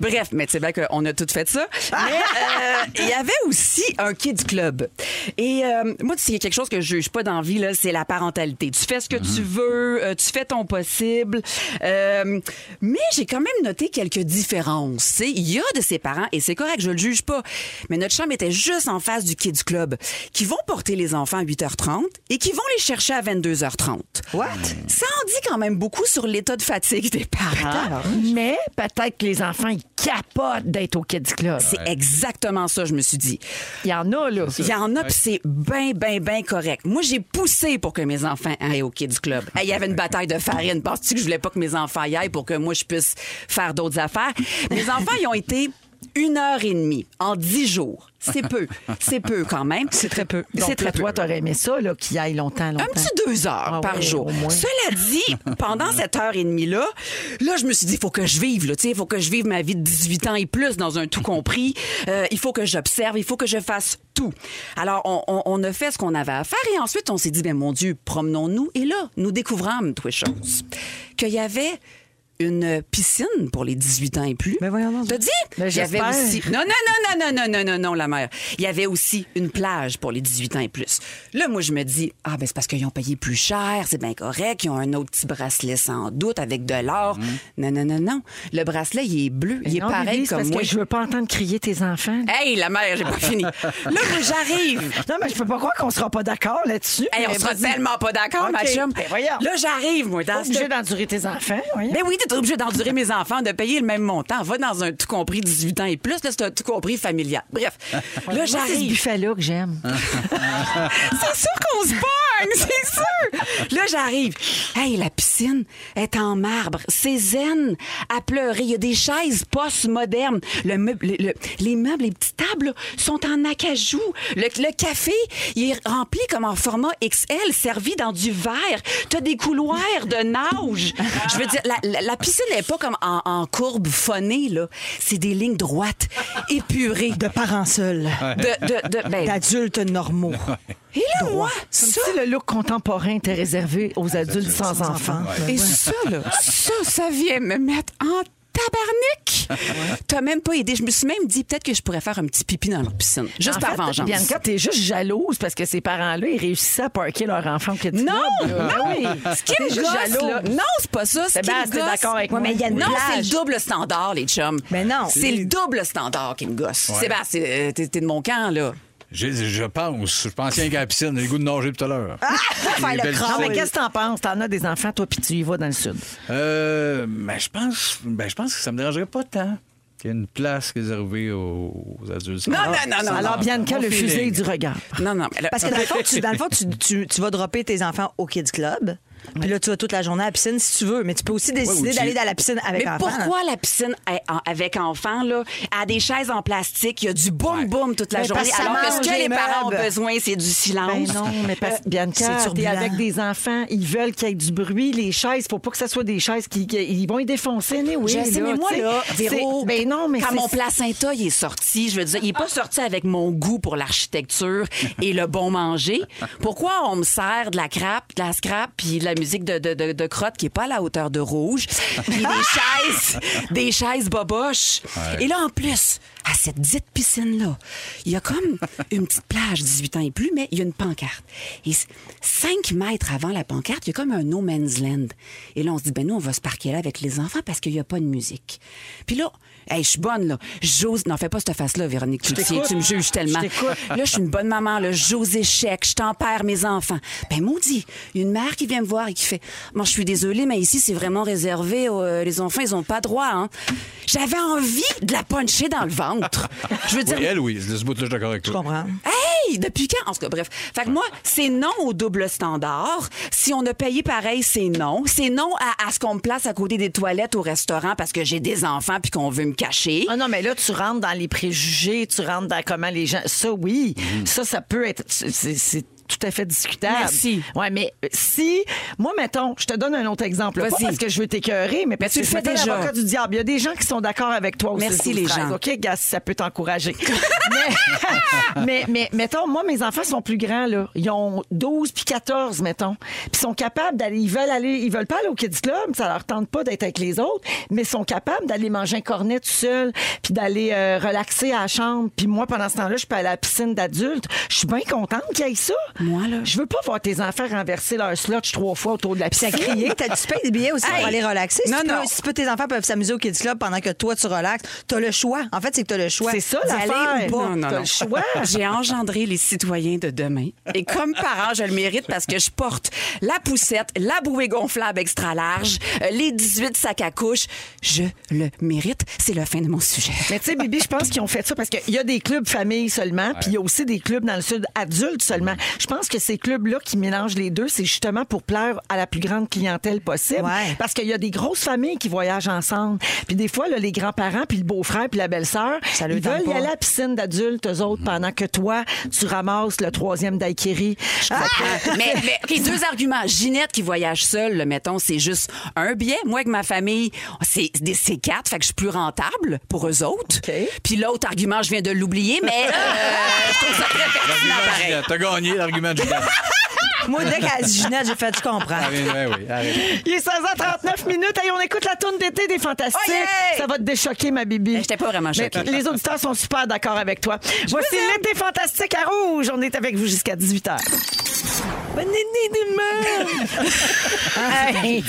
Bref, mais sais bien qu'on a tout fait ça. Mais euh, il y avait aussi un kids club. Et euh, moi, a quelque chose que je juge pas d'envie, là, c'est la parentalité. Tu fais ce que tu veux, euh, tu fais ton possible. Euh, mais j'ai quand même noté quelques différences. Il y a de ses parents, et c'est correct, je le juge pas. Mais notre chambre était juste en face du kids club, qui vont porter les enfants à 8h30 et qui vont les chercher à 22h30. What? Ça en dit quand même beaucoup sur l'état de fatigue des parents. Mais peut-être que les enfants, ils capotent d'être au Kids Club. C'est exactement ça, je me suis dit. Il y en a, là. Il y en a, puis c'est bien, bien, bien correct. Moi, j'ai poussé pour que mes enfants aillent au Kids Club. Hey, Il y avait une bataille de farine. Penses-tu que je voulais pas que mes enfants pour que moi, je puisse faire d'autres affaires? Mes enfants, ils ont été une heure et demie en dix jours. C'est peu. <laughs> C'est peu quand même. C'est très peu. Donc, C'est très toi, t'aurais aimé ça, là, qu'il aille longtemps, longtemps. Un petit deux heures Ah par ouais, jour. Cela dit, <laughs> pendant cette heure et demie-là, là, je me suis dit, il faut que je vive, là, tu sais, il faut que je vive ma vie de 18 ans et plus dans un tout compris. Euh, il faut que j'observe, il faut que je fasse tout. Alors, on, on- on a fait ce qu'on avait à faire et ensuite, on s'est dit, ben mon Dieu, promenons-nous. Et là, nous découvrâmes, toutes choses, qu'il y avait une piscine pour les 18 ans et plus. Mais voyons donc. T'as dit? Ben, Il y avait aussi. Non, non, non, non, non, non, non, non, non, la mère. Il y avait aussi une plage pour les 18 ans et plus. Là, moi, je me dis, ah, ben, c'est parce qu'ils ont payé plus cher, c'est bien correct, ils ont un autre petit bracelet sans doute avec de l'or. Non, non, non, non. Le bracelet, il est bleu. il est Non, pareil comme parce moi. que je veux pas entendre crier tes enfants. Hey, la mère, j'ai pas <laughs> fini. Là, moi, j'arrive. Non, mais je peux pas croire qu'on sera pas d'accord là-dessus. Hey, on sera tellement pas d'accord, ma chum. Ben, voyons. Là, j'arrive, moi, dans obligé d'endurer tes enfants. voyons. Ben oui, t'es obligé d'endurer mes enfants, de payer le même montant. Va dans un tout compris 18 ans et plus. Là, c'est un tout compris familial. Bref, là, Moi, c'est ce j'arrive. buffet-là que j'aime. <laughs> C'est sûr qu'on se pogne, c'est sûr. Là, j'arrive. Hey, la piscine est en marbre. C'est zen à pleurer. Il y a des chaises post-modernes. Le meuble- le- le- les meubles, les petites tables là, sont en acajou. Le, le café, il est rempli comme en format XL, servi dans du verre. T'as des couloirs de nage. Je veux dire, la, la- la piscine n'est pas comme en, en courbe phonée, là. C'est des lignes droites, épurées. De parents seuls. De, de, de- ben, D'adultes normaux. et là, moi, Comme ça, si le look contemporain était réservé aux adultes sans enfants. Et ça, là, ça, ça vient me mettre en tabarnak. T'as même pas aidé. Je me suis même dit peut-être que je pourrais faire un petit pipi dans leur piscine. Juste En par fait, vengeance. Bianca, t'es juste jalouse parce que ces parents-là, ils réussissaient à parquer leur enfant Kids Non! Oui. Ce qui me gosse, jalouse. là. Non, c'est pas ça. Ce qui Sébastien, me t'es gosse- d'accord avec Ouais, moi? mais il y a une Non, c'est le double standard, les chums. Mais non. C'est le double standard qui me gosse. Sébastien, euh, t'es de mon camp, là. Je, je pense. Je pense rien qu'à la piscine. J'ai le goût de nager tout à l'heure. faire Les le. Non, mais qu'est-ce que t'en penses? T'en as des enfants, toi, puis tu y vas dans le sud. Euh, ben, je pense, ben, je pense que ça me dérangerait pas tant qu'il y ait une place réservée aux, adultes. Non, non, non, non. Alors, Bianca, le fusil du regard. Non, non. Parce que dans le fond, tu, dans le fond, tu, tu- tu vas dropper tes enfants au Kids Club. Puis là, tu vas toute la journée à la piscine si tu veux. Mais tu peux aussi décider tu- d'aller dans la piscine avec Mais enfants. pourquoi la piscine avec enfants, là, à des chaises en plastique, il y a du boum-boum toute la Ben, journée, alors que ce que les parents ont besoin, c'est du silence. Ben non, mais parce que c'est t'es avec des enfants, ils veulent qu'il y ait du bruit. Les chaises, faut pas que ce soit des chaises qui, qui- ils vont y défoncer, oui. Je sais, mais moi, là, Véro, ben non, mais quand mon placenta il est sorti, je veux dire, il est pas <laughs> sorti avec mon goût pour l'architecture et le bon manger. Pourquoi on me sert de la crape, de la scrap, puis la musique de, de, de, de crotte qui est pas à la hauteur de rouge, puis des <laughs> chaises, des chaises boboches. Et là, en plus, à cette dite piscine-là, il y a comme une petite plage 18 ans et plus, mais il y a une pancarte. Et 5 mètres avant la pancarte, il y a comme un no man's land. Et là, on se dit, ben nous, on va se parquer là avec les enfants parce qu'il n'y a pas de musique. Puis là, hey, je suis bonne, là. J'ose. N'en fais pas cette face-là, Véronique Cloutier. Tu me juges tellement. Je. Là, je suis une bonne maman, là. J'ose échec. Je tempère mes enfants. Ben, maudit. Il y a une mère qui vient me voir et qui fait Moi, je suis désolée, mais ici, c'est vraiment réservé. aux- euh, les enfants, ils ont pas droit, hein. J'avais envie de la puncher dans le ventre. Je veux dire, Oui, elle, oui. De ce bout-là, je suis d'accord avec Je toi. comprends. Hey, depuis quand? En tout cas, bref. Fait que moi, c'est non au double standard. Si on a payé pareil, c'est non. C'est non à, à ce qu'on me place à côté des toilettes au restaurant parce que j'ai des enfants puis qu'on veut me cacher. Ah non, mais là, tu rentres dans les préjugés, tu rentres dans comment les gens. Ça, oui. Ça, ça peut être. C'est tout à fait discutable. Merci. Ouais, mais si. Moi, mettons, je te donne un autre exemple. là. Pas parce que je veux t'écœurer, mais parce tu que je fais déjà. l'avocat du diable. Il y a des gens qui sont d'accord avec toi aussi. Merci, les gens. OK, gars, si ça peut t'encourager. <laughs> mais, <laughs> mais, mais, mettons, moi, mes enfants sont plus grands, là. Ils ont 12 puis 14, mettons. Puis ils sont capables d'aller. Ils veulent aller. Ils veulent pas aller au Kids Club. Ça leur tente pas d'être avec les autres. Mais ils sont capables d'aller manger un cornet tout seul. Puis d'aller euh, relaxer à la chambre. Puis moi, pendant ce temps-là, je peux aller à la piscine d'adultes. Je suis bien contente qu'il y ait ça. Moi, là. Je veux pas voir tes enfants renverser leur slotch trois fois autour de la Ça piscine. crier, t'as- tu payes des billets aussi Hey! pour aller relaxer. Si, Non, tu peux- non. si tu peux, tes enfants peuvent s'amuser au Kids Club pendant que toi, tu relaxes, t'as le choix. En fait, c'est que t'as le choix. C'est ça, d'y aller l'affaire. ou pas. Non, non, T'as non. le choix. <laughs> J'ai engendré les citoyens de demain. Et comme parent, je le mérite parce que je porte la poussette, la bouée gonflable extra large, euh, les 18 sacs à couche. Je le mérite. C'est la fin de mon sujet. Mais tu sais, Bibi, je pense qu'ils ont fait ça parce qu'il y a des clubs famille seulement, puis il y a aussi des clubs dans le sud adultes seulement. Je pense que ces clubs-là qui mélangent les deux, c'est justement pour plaire à la plus grande clientèle possible. Ouais. Parce qu'il y a des grosses familles qui voyagent ensemble. Puis des fois, là, les grands-parents, puis le beau-frère, puis la belle-sœur, ils veulent y aller à la piscine d'adultes, eux autres, pendant que toi, tu ramasses le troisième daiquiri. Ah, <laughs> mais, mais deux arguments. Ginette qui voyage seule, là, mettons, c'est juste un billet. Moi, avec ma famille, c'est quatre, fait que je suis plus rentable pour eux autres. Puis l'autre argument, je viens de l'oublier, mais euh, je trouve ça très pertinent pareil. T'as gagné l'argument de. <laughs> Moi, dès qu'elle a dit Ginette, j'ai fait, je comprends. Ah, oui, oui, oui, arrête. Il est 16h39 minutes. Hey, on écoute la tourne d'été des Fantastiques. Oh, yeah! Ça va te déchoquer, ma bibi. Ben, j'étais pas vraiment Mais choquée. les auditeurs sont super d'accord avec toi. Voici l'été fantastique à rouge. On est avec vous jusqu'à 18h. Bonne année! Hey,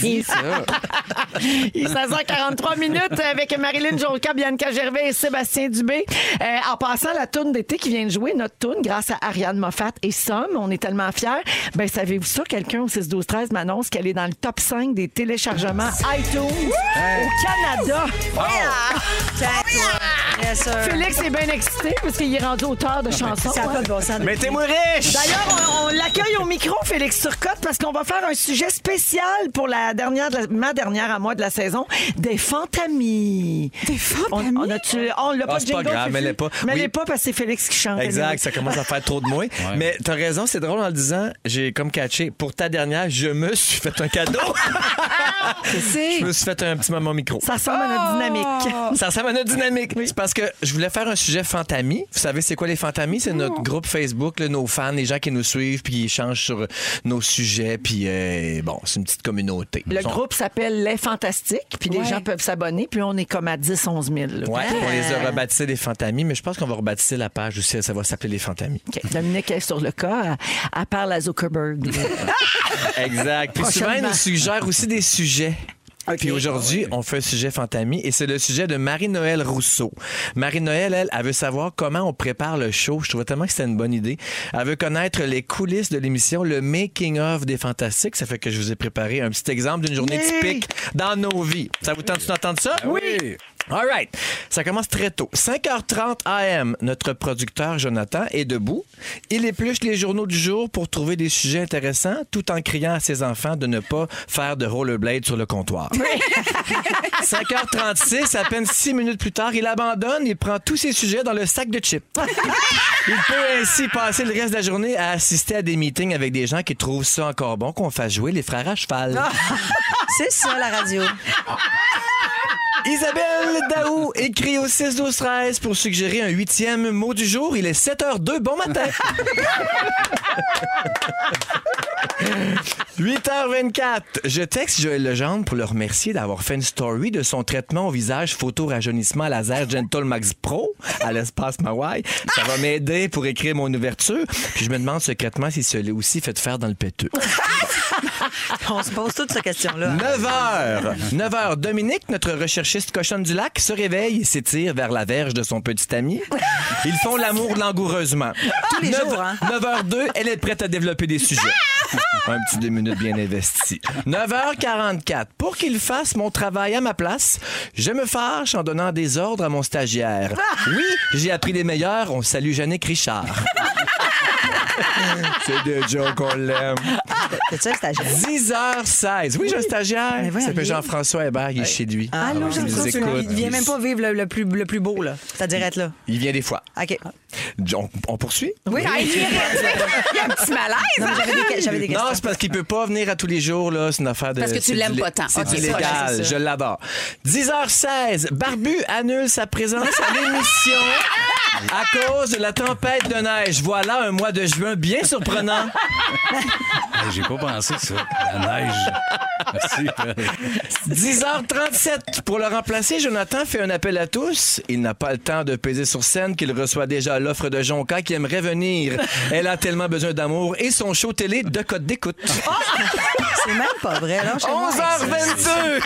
Il est 16h43 minutes avec Marilyn Jonca, Bianca Gervais et Sébastien Dubé. Euh, en passant, la tourne d'été qui vient de jouer, notre tourne, grâce à Ariane Moffat et Somme, on est tellement fiers. Ben, savez-vous ça? Quelqu'un au 6-12-13 m'annonce qu'elle est dans le top 5 des téléchargements iTunes au Canada. Yes. Félix est bien excité parce qu'il est rendu auteur de chansons. Ça hein. pas de bon sens. Mettez-moi riche! D'ailleurs, on, on l'accueille au micro, Félix Turcotte, parce qu'on va faire un sujet spécial pour la dernière, de la- ma dernière à moi de la saison, des fantamis. Des fantamis? On, on a-tu- on l'a Ah, pas c'est pas grave, Fufu? mets-les pas. Mets-les Oui. pas parce que c'est Félix qui chante. Exact, ça commence à faire trop de moi. <laughs> Mais t'as raison, c'est drôle en le disant, j'ai comme catché. Pour ta dernière, je me suis fait un cadeau. <laughs> je me suis fait un petit moment micro. Ça ressemble à notre dynamique. Ça ressemble à notre dynamique. C'est parce que je voulais faire un sujet Fantami. Vous savez, c'est quoi les Fantamis? C'est notre groupe Facebook, là, nos fans, les gens qui nous suivent, puis qui échangent sur euh, nos sujets. Puis, euh, bon, c'est une petite communauté. Le groupe s'appelle Les Fantastiques, puis les gens peuvent s'abonner, puis on est comme à 10-11 000. là. Ouais, on les a rebaptisés les Fantamis, mais je pense qu'on va rebaptiser la page aussi. Ça va s'appeler les Fantamis. OK. Dominique est sur le cas. Elle, elle parle à Zuckerberg. <laughs> Exact. Puis souvent, ils nous suggèrent aussi des sujets. Puis aujourd'hui, on fait un sujet Fantami et c'est le sujet de Marie-Noël Rousseau. Marie-Noël, elle, elle veut savoir comment on prépare le show. Je trouvais tellement que c'était une bonne idée. Elle veut connaître les coulisses de l'émission, le making-of des Fantastiques. Ça fait que je vous ai préparé un petit exemple d'une journée typique dans nos vies. Ça vous tente d'entendre ça? Oui. All right. Ça commence très tôt. 5h30 AM, notre producteur Jonathan est debout. Il épluche les journaux du jour pour trouver des sujets intéressants tout en criant à ses enfants de ne pas faire de rollerblade sur le comptoir. 5h36, <laughs> à peine six minutes plus tard, il abandonne et prend tous ses sujets dans le sac de chips. <laughs> Il peut ainsi passer le reste de la journée à assister à des meetings avec des gens qui trouvent ça encore bon qu'on fasse jouer les frères à cheval. <laughs> C'est ça, la radio. Isabelle Daou écrit au 6 12 13 pour suggérer un huitième mot du jour. Il est 7h02. Bon matin. <laughs> 8h24. Je texte Joël Legendre pour le remercier d'avoir fait une story de son traitement au visage photo rajeunissement laser Gentle Max Pro à l'espace Mawai. Ça va m'aider pour écrire mon ouverture. Puis je me demande secrètement si ce l'est aussi fait faire dans le péteux. <laughs> On se pose toute cette question-là. 9 h 9 h Dominique, notre recherchiste cochonne du lac, se réveille et s'étire vers la verge de son petit ami. <laughs> Ils font l'amour langoureusement. Tous les jours, hein? 9 h 2 elle est prête à développer des sujets. Un petit deux minutes bien investi. 9h44. Pour qu'il fasse mon travail à ma place, je me fâche en donnant des ordres à mon stagiaire. Oui, j'ai appris les meilleurs. On salue Jannick Richard. <laughs> C'est de joke, on l'aime. C'est ça, stagiaire. 10h16. Oui, j'ai un stagiaire. Il s'appelle il Jean-François Hébert, il est chez lui. Ah, Il ça. écoute. Il vient même pas vivre le, le plus, le plus beau, là. C'est-à-dire être là. Il vient des fois. OK. On, on poursuit? Oui, Ah, il y a un petit malaise. J'avais des, j'avais des Non, questions. c'est parce qu'il peut pas venir à tous les jours, là. C'est une affaire de. Parce que tu l'aimes du- pas tant. C'est illégal. Je l'adore. 10h16. Barbu annule sa présence à l'émission à cause de la tempête de neige. Voilà un mois de juin bien surprenant. J'ai pas pensé ça. La neige. Merci. 10h37. Pour le remplacer, Jonathan fait un appel à tous. Il n'a pas le temps de peser sur scène qu'il reçoit déjà l'offre de Jonca qui aimerait venir. <laughs> Elle a tellement besoin d'amour et son show télé de code d'écoute. C'est même pas vrai. là. 11h22!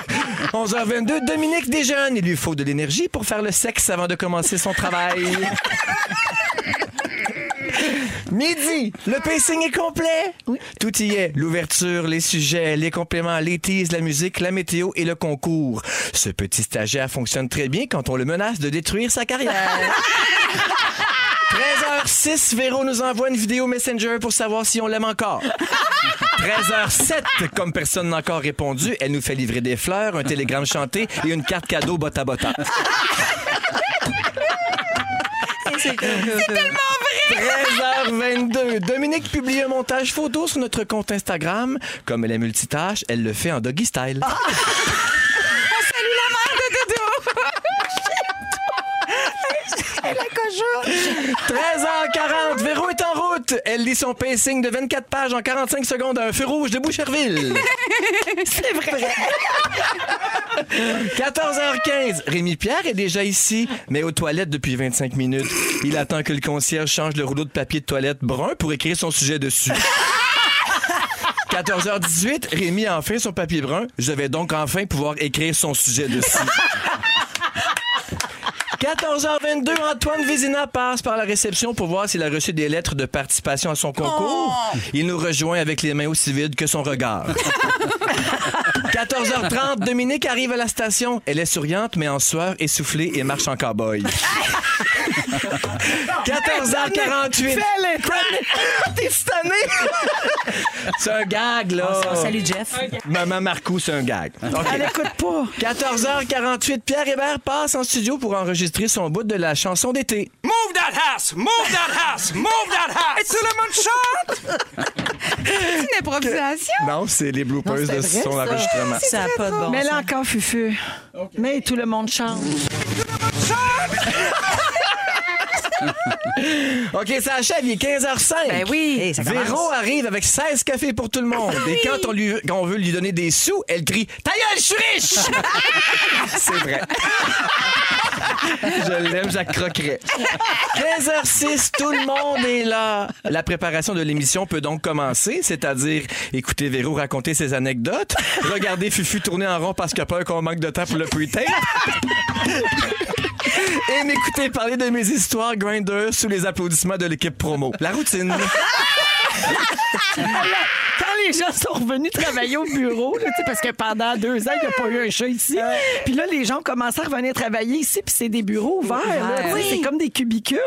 11h22, Dominique déjeune. Il lui faut de l'énergie pour faire le sexe avant de commencer son travail. <laughs> Midi, le pacing est complet. Tout y est. L'ouverture, les sujets, les compléments, les teases, la musique, la météo et le concours. Ce petit stagiaire fonctionne très bien quand on le menace de détruire sa carrière. <laughs> 13h06, Véro nous envoie une vidéo Messenger pour savoir si on l'aime encore. 13h07, comme personne n'a encore répondu, elle nous fait livrer des fleurs, un télégramme chanté et une carte cadeau botte à botta. <laughs> C'est tellement 13h22, Dominique publie un montage photo sur notre compte Instagram. Comme elle est multitâche, elle le fait en doggy style. <laughs> <laughs> 13h40, Véro est en route. Elle lit son pacing de 24 pages en 45 secondes à un feu rouge de Boucherville. <laughs> C'est vrai. <laughs> 14h15. Rémi Pierre est déjà ici, mais aux toilettes depuis 25 minutes. Il attend que le concierge change le rouleau de papier de toilette brun pour écrire son sujet dessus. 14h18, Rémi a enfin son papier brun. Je vais donc enfin pouvoir écrire son sujet dessus. 14h22, Antoine Vézina passe par la réception pour voir s'il a reçu des lettres de participation à son concours. Il nous rejoint avec les mains aussi vides que son regard. <laughs> 14h30, Dominique arrive à la station. Elle est souriante, mais en sueur, essoufflée et marche en cow-boy. <laughs> 14h48. <laughs> T'es stunné! C'est un gag, là. Salut, Jeff. Maman Marcou, c'est un gag. Elle écoute pas. 14h48, Pierre Hébert passe en studio pour enregistrer son bout de la chanson d'été. Move that house! Move that house! Move that house! Et tout le monde chante! Une improvisation. Non, c'est les bloopers de son ça. enregistrement. Ça n'a pas de bon Mais sens. là encore, Fufu. Mais tout le monde chante. <laughs> OK, ça achève, il est 15h05. Ben oui. Hey, ça commence. Véro arrive avec 16 cafés pour tout le monde. Et quand on, lui, quand on veut lui donner des sous, elle crie Ta gueule, je suis riche! <laughs> C'est vrai. <laughs> <laughs> je l'aime, je la croquerai. 15h06, tout le monde est là. La préparation de l'émission peut donc commencer, c'est-à-dire écouter Véro raconter ses anecdotes, regarder Fufu tourner en rond parce qu'il a peur qu'on manque de temps pour le pre-tape. Et m'écouter parler de mes histoires Grinder sous les applaudissements de l'équipe promo. La routine. <laughs> Quand les gens sont revenus travailler au bureau, là, parce que pendant deux ans, il n'y a pas eu un chat ici. Puis là, les gens commencent à revenir travailler ici, puis c'est des bureaux ouverts. là, Oui. C'est comme des cubicules.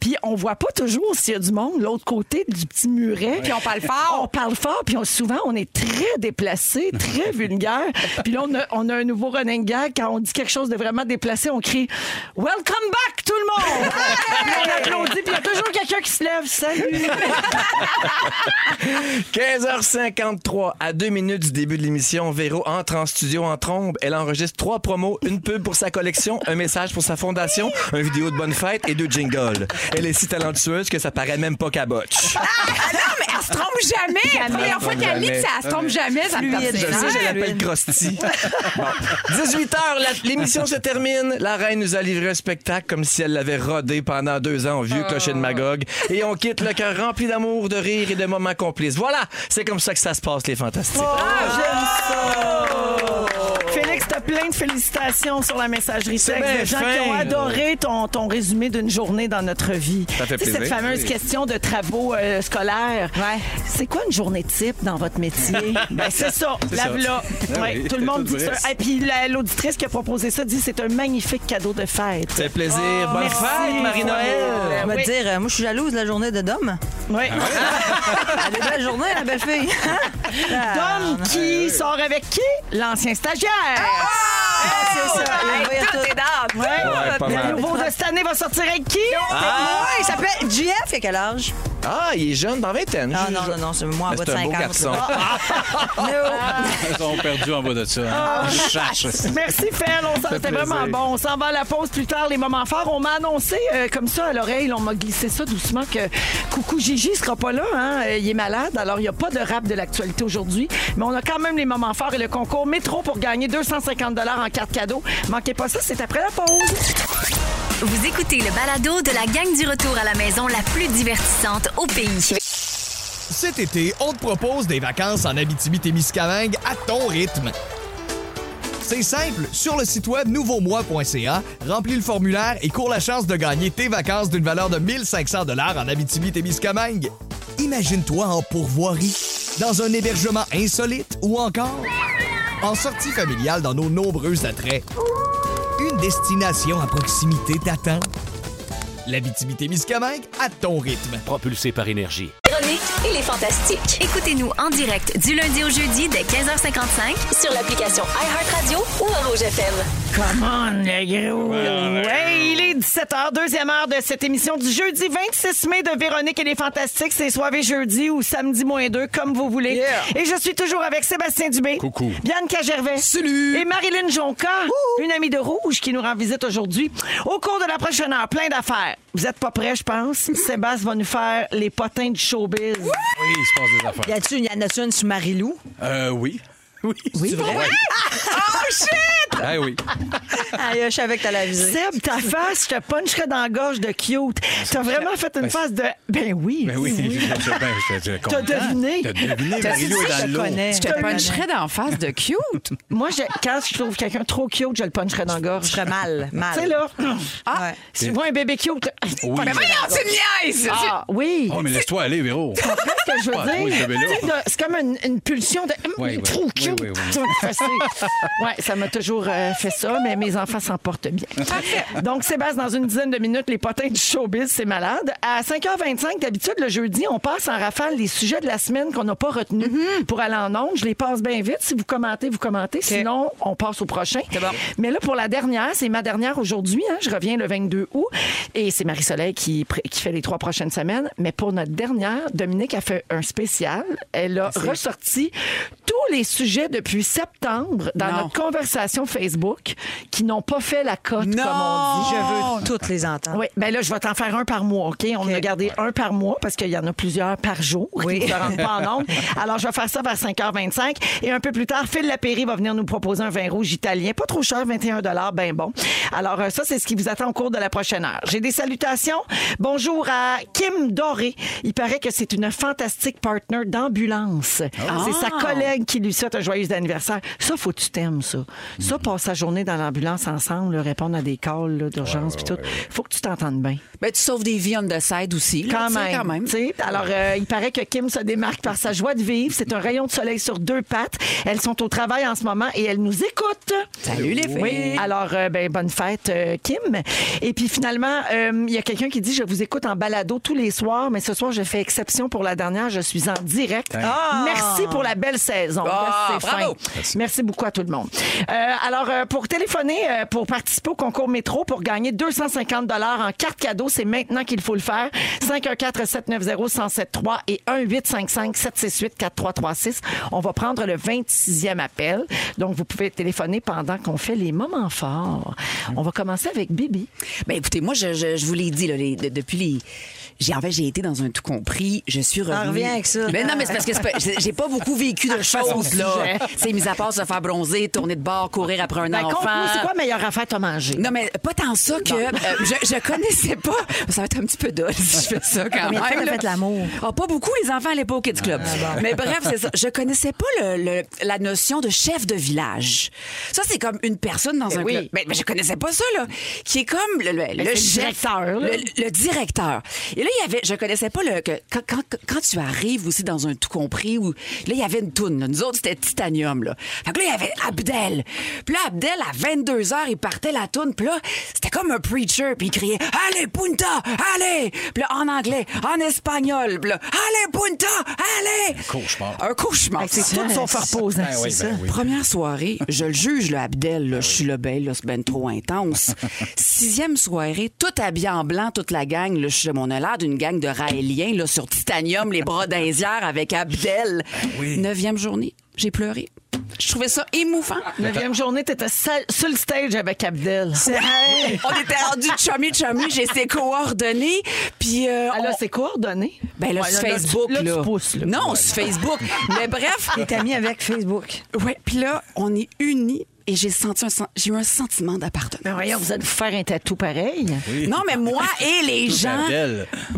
Puis on voit pas toujours s'il y a du monde l'autre côté du petit muret. Puis on parle fort. On parle fort, puis on- souvent, on est très déplacé, très <laughs> vulgaire. Puis là, on a, on a un nouveau running gag. Quand on dit quelque chose de vraiment déplacé, on crie « Welcome back, tout le monde! » Puis on applaudit, puis il y a toujours quelqu'un qui se lève. « Salut! <laughs> » 15h53, à deux minutes du début de l'émission, Véro entre en studio en trombe. Elle enregistre trois promos, une pub pour sa collection, un message pour sa fondation, un vidéo de bonne fête et deux jingles. Elle est si talentueuse que ça paraît même pas qu'à botch. Ah non, mais elle se trompe jamais. La première fois qu'elle lit, ça se trompe jamais. Ça me Je sais, je l'appelle Krusty. Bon. 18h, l'émission se termine. La reine nous a livré un spectacle comme si elle l'avait rodé pendant deux ans au vieux clocher de Magog. Et on quitte le cœur rempli d'amour, de rire et de moments complices. Voilà, c'est comme ça que ça se passe, les fantastiques. Félix, t'as plein de félicitations sur la messagerie C'est texte de gens fin. qui ont adoré ton, ton résumé d'une journée dans notre vie. Ça fait Tu sais, cette plaisir. fameuse question de travaux euh, scolaires. Ouais. C'est quoi une journée type dans votre métier? <laughs> ben, c'est ça. C'est La ça. v'là. Ah Ouais, oui, tout le monde tout dit ça. Et puis la- l'auditrice qui a proposé ça dit c'est un magnifique cadeau de fête. Ça fait plaisir. Bonne merci. fête, Marie-Noël. On va Oui. te dire, euh, moi, je suis jalouse de la journée de Dom. Oui. <laughs> Elle est belle journée, la belle fille. <laughs> Dom qui sort avec qui? L'ancien stagiaire. C'est ça. Hey, Il va y tout tout. est dans. Ouais. Ouais, pas Le mal. nouveau de cette année va sortir avec qui? Ouais, il s'appelle JF, il a quel âge? Ah, il est jeune, dans vingtaine. Ah non, non, non, c'est moi en bas de c'est un beau 50. garçon. là. <laughs> Ils sont perdus en bas de ça. hein. Cherche. Merci, Fel. On s'en- C'était vraiment bon. On s'en va à la pause plus tard, les moments forts. On m'a annoncé euh, comme ça à l'oreille, on m'a glissé ça doucement que Coucou Gigi sera pas là. Hein? Euh, Il est malade, alors il n'y a pas de rap de l'actualité aujourd'hui. Mais on a quand même les moments forts et le concours métro pour gagner 250 en carte cadeau. Manquez pas ça, c'est après la pause. Vous écoutez le balado de la gang du retour à la maison la plus divertissante au pays. Cet été, on te propose des vacances en Abitibi-Témiscamingue à ton rythme. C'est simple, sur le site web nouveaumois.ca, remplis le formulaire et cours la chance de gagner tes vacances d'une valeur de 1500 dollars en Abitibi-Témiscamingue. Imagine-toi en pourvoirie, dans un hébergement insolite ou encore en sortie familiale dans nos nombreux attraits. Une destination à proximité t'attend? L'Abitibi-Témiscamingue à ton rythme. Propulsé par énergie. Véronique et les Fantastiques. Écoutez-nous en direct du lundi au jeudi dès 15h55 Sur l'application iHeartRadio ou à Rouge FM. Come on, le gros. Ouais, il est 17h, deuxième heure de cette émission du jeudi 26 mai de Véronique et les Fantastiques. C'est soirée jeudi ou samedi moins deux, comme vous voulez. Et je suis toujours avec Sébastien Dubé. Coucou. Bianca Gervais. Salut. Et Marilyn Jonca, une amie de Rouge qui nous rend visite aujourd'hui. Au cours de la prochaine heure, plein d'affaires. Vous êtes pas prêts, je pense. Sébastien va nous faire les potins du showbiz. Oui, il se passe des Y affaires. a-tu une, y en a-tu une sur Marilou? Euh, oui. Oui, oui. c'est vrai. Oh shit! Ah oui. <laughs> Aïe, je savais que t'allais aviser. Seb, ta face, je te puncherais dans la gorge de cute. T'as vraiment fait une Ben, face de. Ben oui. Ben oui, je- T'as deviné. T'as deviné, dit est que dans je l'eau. connais. Je te puncherais d'en face de cute. <laughs> Moi, je- quand je trouve quelqu'un trop cute, je le puncherais dans la gorge. Je serais mal, mal. Tu sais, là. <clears throat> Ah. <clears throat> Si tu vois un bébé cute. <clears throat> Oui. Mais voyons, tu me niaises! Ah, oui. Oh, mais laisse-toi aller, Véro. Tu comprends ce que je veux dire? C'est comme une, pulsion de. Hum, Oui, oui. Trop Oui, cute. oui, oui. <laughs> Ouais, ça m'a toujours euh, fait ça, mais mes enfants s'en portent bien. Donc, Sébastien, dans une dizaine de minutes, les potins du showbiz, c'est malade. À 5h25, d'habitude, le jeudi, on passe en rafale les sujets de la semaine qu'on n'a pas retenus pour aller en ondes. Je les passe bien vite. Si vous commentez, vous commentez. Sinon, on passe au prochain. Mais là, pour la dernière, c'est ma dernière aujourd'hui. hein. Je reviens le 22 août. Et c'est Marie-Soleil qui, qui fait les trois prochaines semaines. Mais pour notre dernière, Dominique a fait un spécial. Elle a ressorti tous les sujets depuis septembre dans Non. notre conversation Facebook qui n'ont pas fait la cote, comme on dit. Je veux toutes les entendre. Oui, ben là, je vais t'en faire un par mois, OK? On a gardé un par mois parce qu'il y en a plusieurs par jour Oui. qui ne se rendent pas en nombre. <laughs> Alors, je vais faire ça vers 5h25. Et un peu plus tard, Phil Lapéry va venir nous proposer un vin rouge italien. Pas trop cher, 21 ben bon. Alors, euh, ça, c'est ce qui vous attend au cours de la prochaine heure. J'ai des salutations. Bonjour à Kim Doré. Il paraît que c'est une fantastique partner d'ambulance. C'est sa collègue qui lui souhaite un joyeux anniversaire. Ça, faut que tu t'aimes, ça. Ça, passe sa journée dans l'ambulance ensemble, là, répondre à des calls là, d'urgence puis tout. Faut que tu t'entendes bien. Ben, tu sauves des vies on the side aussi. là, Quand même. quand même. Alors, euh, il paraît que Kim se démarque par sa joie de vivre. C'est un rayon de soleil sur deux pattes. Elles sont au travail en ce moment et elles nous écoutent. Salut les filles. Oui. Alors, euh, ben, bonne fête, euh, Kim. Et puis finalement, euh, il y a quelqu'un qui dit Je vous écoute en balado tous les soirs, mais ce soir, je fais exception pour la dernière. Je suis en direct. Merci pour la belle saison. Ah, Là, c'est bravo. fin. Merci. beaucoup à tout le monde. Alors, euh, pour téléphoner, euh, pour participer au concours métro, pour gagner 250 en carte cadeau, c'est maintenant qu'il faut le faire. 514-790-1073 et 1-855-768-4336. On va prendre le 26e appel. Donc, vous pouvez téléphoner pendant qu'on fait les moments forts. On va commencer avec Bibi. Ben écoutez, moi, je, je, je vous l'ai dit, là, les- de- depuis les. J'ai, en fait, j'ai été dans un tout compris. Je suis revenue. reviens avec ça. Ben non, mais c'est parce que c'est pas- j'ai pas beaucoup vécu de <laughs> choses, là. C'est mis à part se faire bronzer, tourner de bord, courir après un Ben, enfant. c'est quoi la meilleure affaire t'as mangé? Non, mais pas tant ça que euh, je, je connaissais pas. Ça va être un petit peu dole si je fais ça quand Combien de même. là. fait l'amour? Ah, pas beaucoup, les enfants pas au Kids Club. Mais bref, c'est ça. Je connaissais pas le- le- la notion de chef de village. Ça, c'est comme une personne dans Ben un oui. club. Mais, mais je connaissais pas ça, là. Qui est comme le, le, le c'est le chef. directeur. Le, le directeur. Et là, il y avait, je connaissais pas le, que, quand, quand, quand tu arrives aussi dans un tout compris où, là, il y avait une toune, là. Nous autres, c'était Titanium, là. Fait que là, il y avait Abdel. Puis là, Abdel, à 22 h il partait la toune. Puis là, c'était comme un preacher. Puis il criait, allez, punta, allez. Puis là, en anglais, en espagnol. Puis là, allez, punta, allez. Cauchemar. Un cauchemar. Hey, c'est tout son faire reposant. Ben oui, c'est ben ça. oui. Première soirée, je le juge, le Abdel, là, je suis le ben, là, c'est ben trop intense. <laughs> Sixième soirée, tout habillé en blanc, toute la gang, là, je suis mon l'air d'une gang de raéliens, là, sur Titanium, les bras d'Indière avec Abdel. Neuvième journée, j'ai pleuré. Je trouvais ça émouvant. Neuvième journée, t'étais seul- sur le stage avec Abdel. On était rendu chummy chummy, j'ai ses coordonnées, puis euh, on- c'est coordonné. ben là, Ouais, sur là, Facebook, tu- là, là. tu pousses, là. Non, sur Facebook. Mais bref, T'es ami avec Facebook. ouais, puis là, on est unis et j'ai senti un, sen- j'ai eu un sentiment d'appartenance. Mais voyons, vous allez vous faire un tatou pareil. Non, mais moi <laughs> et les gens.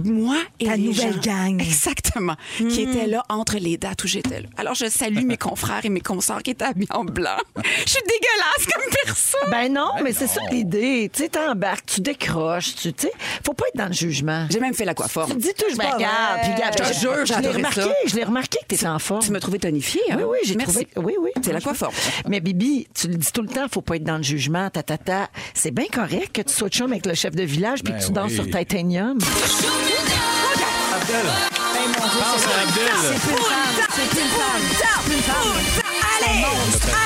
Moi et Ta les nouvelle gens. gang. Exactement. Qui étaient là entre les dates où j'étais là. Alors, je salue mes confrères et mes consorts qui étaient habillés en blanc. <laughs> Je suis dégueulasse comme personne. Ben non, mais c'est ça l'idée. Tu sais, t'embarques, tu décroches, tu sais. Faut pas être dans le jugement. J'ai même fait l'aquaforme. Tu dis toujours, ben, pas regarde, puis regarde, Je te jure, je l'ai remarqué, ça. je l'ai remarqué que t'étais en forme. Tu m'as trouvé tonifiée, hein? Oui, oui, j'ai trouvé. Oui, oui. C'est l'aquaforme. Mais Bibi, tu dis tout le temps, faut pas être dans le jugement, ta, ta, ta. C'est bien correct que tu sois chum avec le chef de village puis Ben que tu danses oui. sur Titanium. Abdel. Hey, mon Dieu, Pense c'est à Abdel. C'est plus une femme. C'est plus une femme. Plus une femme. Allez!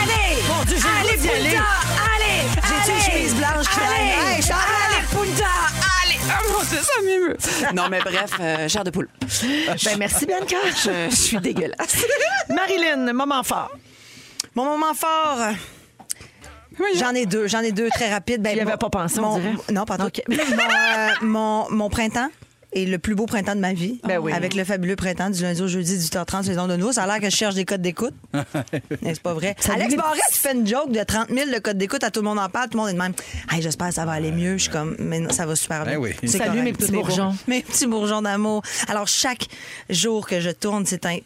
Allez! Mon Dieu, j'ai Allez. Punta! Allez! J'ai-tu une chemise blanche qui traîne? Allez! Allez, Punta! Allez! Oh mon Dieu, ça m'émeut. Non, mais bref, euh, chair de poule. Ben, merci, Bianca. Je, je suis dégueulasse. Marilyn, moment fort. Mon moment fort. J'en ai deux, j'en ai deux très rapides. Ben, Tu y avais mon- pas pensé, on mon- dirait. Non, pas tout. OK. mon, euh, mon, mon printemps est le plus beau printemps de ma vie. Ben oui. Avec le fabuleux printemps du lundi au jeudi, 18h30, saison de nous. Ça a l'air que je cherche des codes d'écoute. <laughs> Mais c'est pas vrai. Alex les Barrette, tu fais une joke de 30 000 de codes d'écoute, à tout le monde en parle, tout le monde est de même. Hey, j'espère que ça va aller mieux. Je suis comme, mais non, ça va super bien. Ben oui. C'est Salut, correct, mes petits tout est beau. bourgeons. Mes petits bourgeons d'amour. Alors, chaque jour que je tourne, c'est un.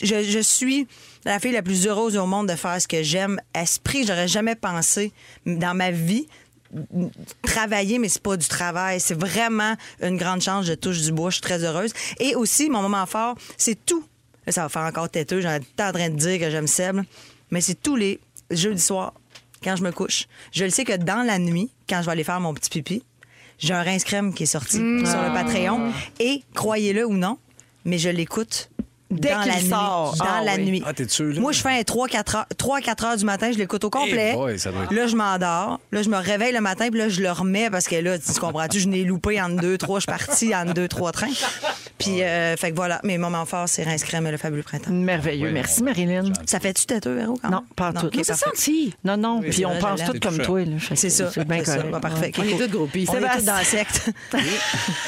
Je suis la fille la plus heureuse au monde de faire ce que j'aime. Esprit, j'aurais jamais pensé dans ma vie travailler, mais c'est pas du travail. C'est vraiment une grande chance. Je touche du bois. Je suis très heureuse. Et aussi, mon moment fort, c'est tout. Là, ça va faire encore têteux. J'en ai en train de dire que j'aime Seb. Mais c'est tous les jeudis soirs, quand je me couche. Je le sais que dans la nuit, quand je vais aller faire mon petit pipi, j'ai un rince crème qui est sorti Mmh. sur le Patreon. Et croyez-le ou non, mais je l'écoute Dès dans qu'il la nuit. sort. Dans Ah la oui. nuit. Ah, t'es sûr, là? Moi, je fais un 3-4 heures, 3-4 heures du matin, je l'écoute au complet. Eh boy, ça doit être- Là, je m'endors. Là, je me réveille le matin, puis là, je le remets parce que là, tu comprends-tu, je n'ai loupé en deux, trois, je suis partie en deux, trois trains. Puis, euh, fait que voilà, mes moments forts, c'est Rince Crème et le fabuleux printemps. Merveilleux. Merci, Marilyn. Ça fait-tu têteux, héros, quand même? Non, pas en tout. ok, Non, c'est parfait? senti. Non, non. Puis c'est on vrai, pense je tout l'aime. comme C'est toi. là. Fait que C'est ça. C'est bien c'est ça. correct. Bah, parfait. On est tous groupies. On est tous Sébastien. dans la secte.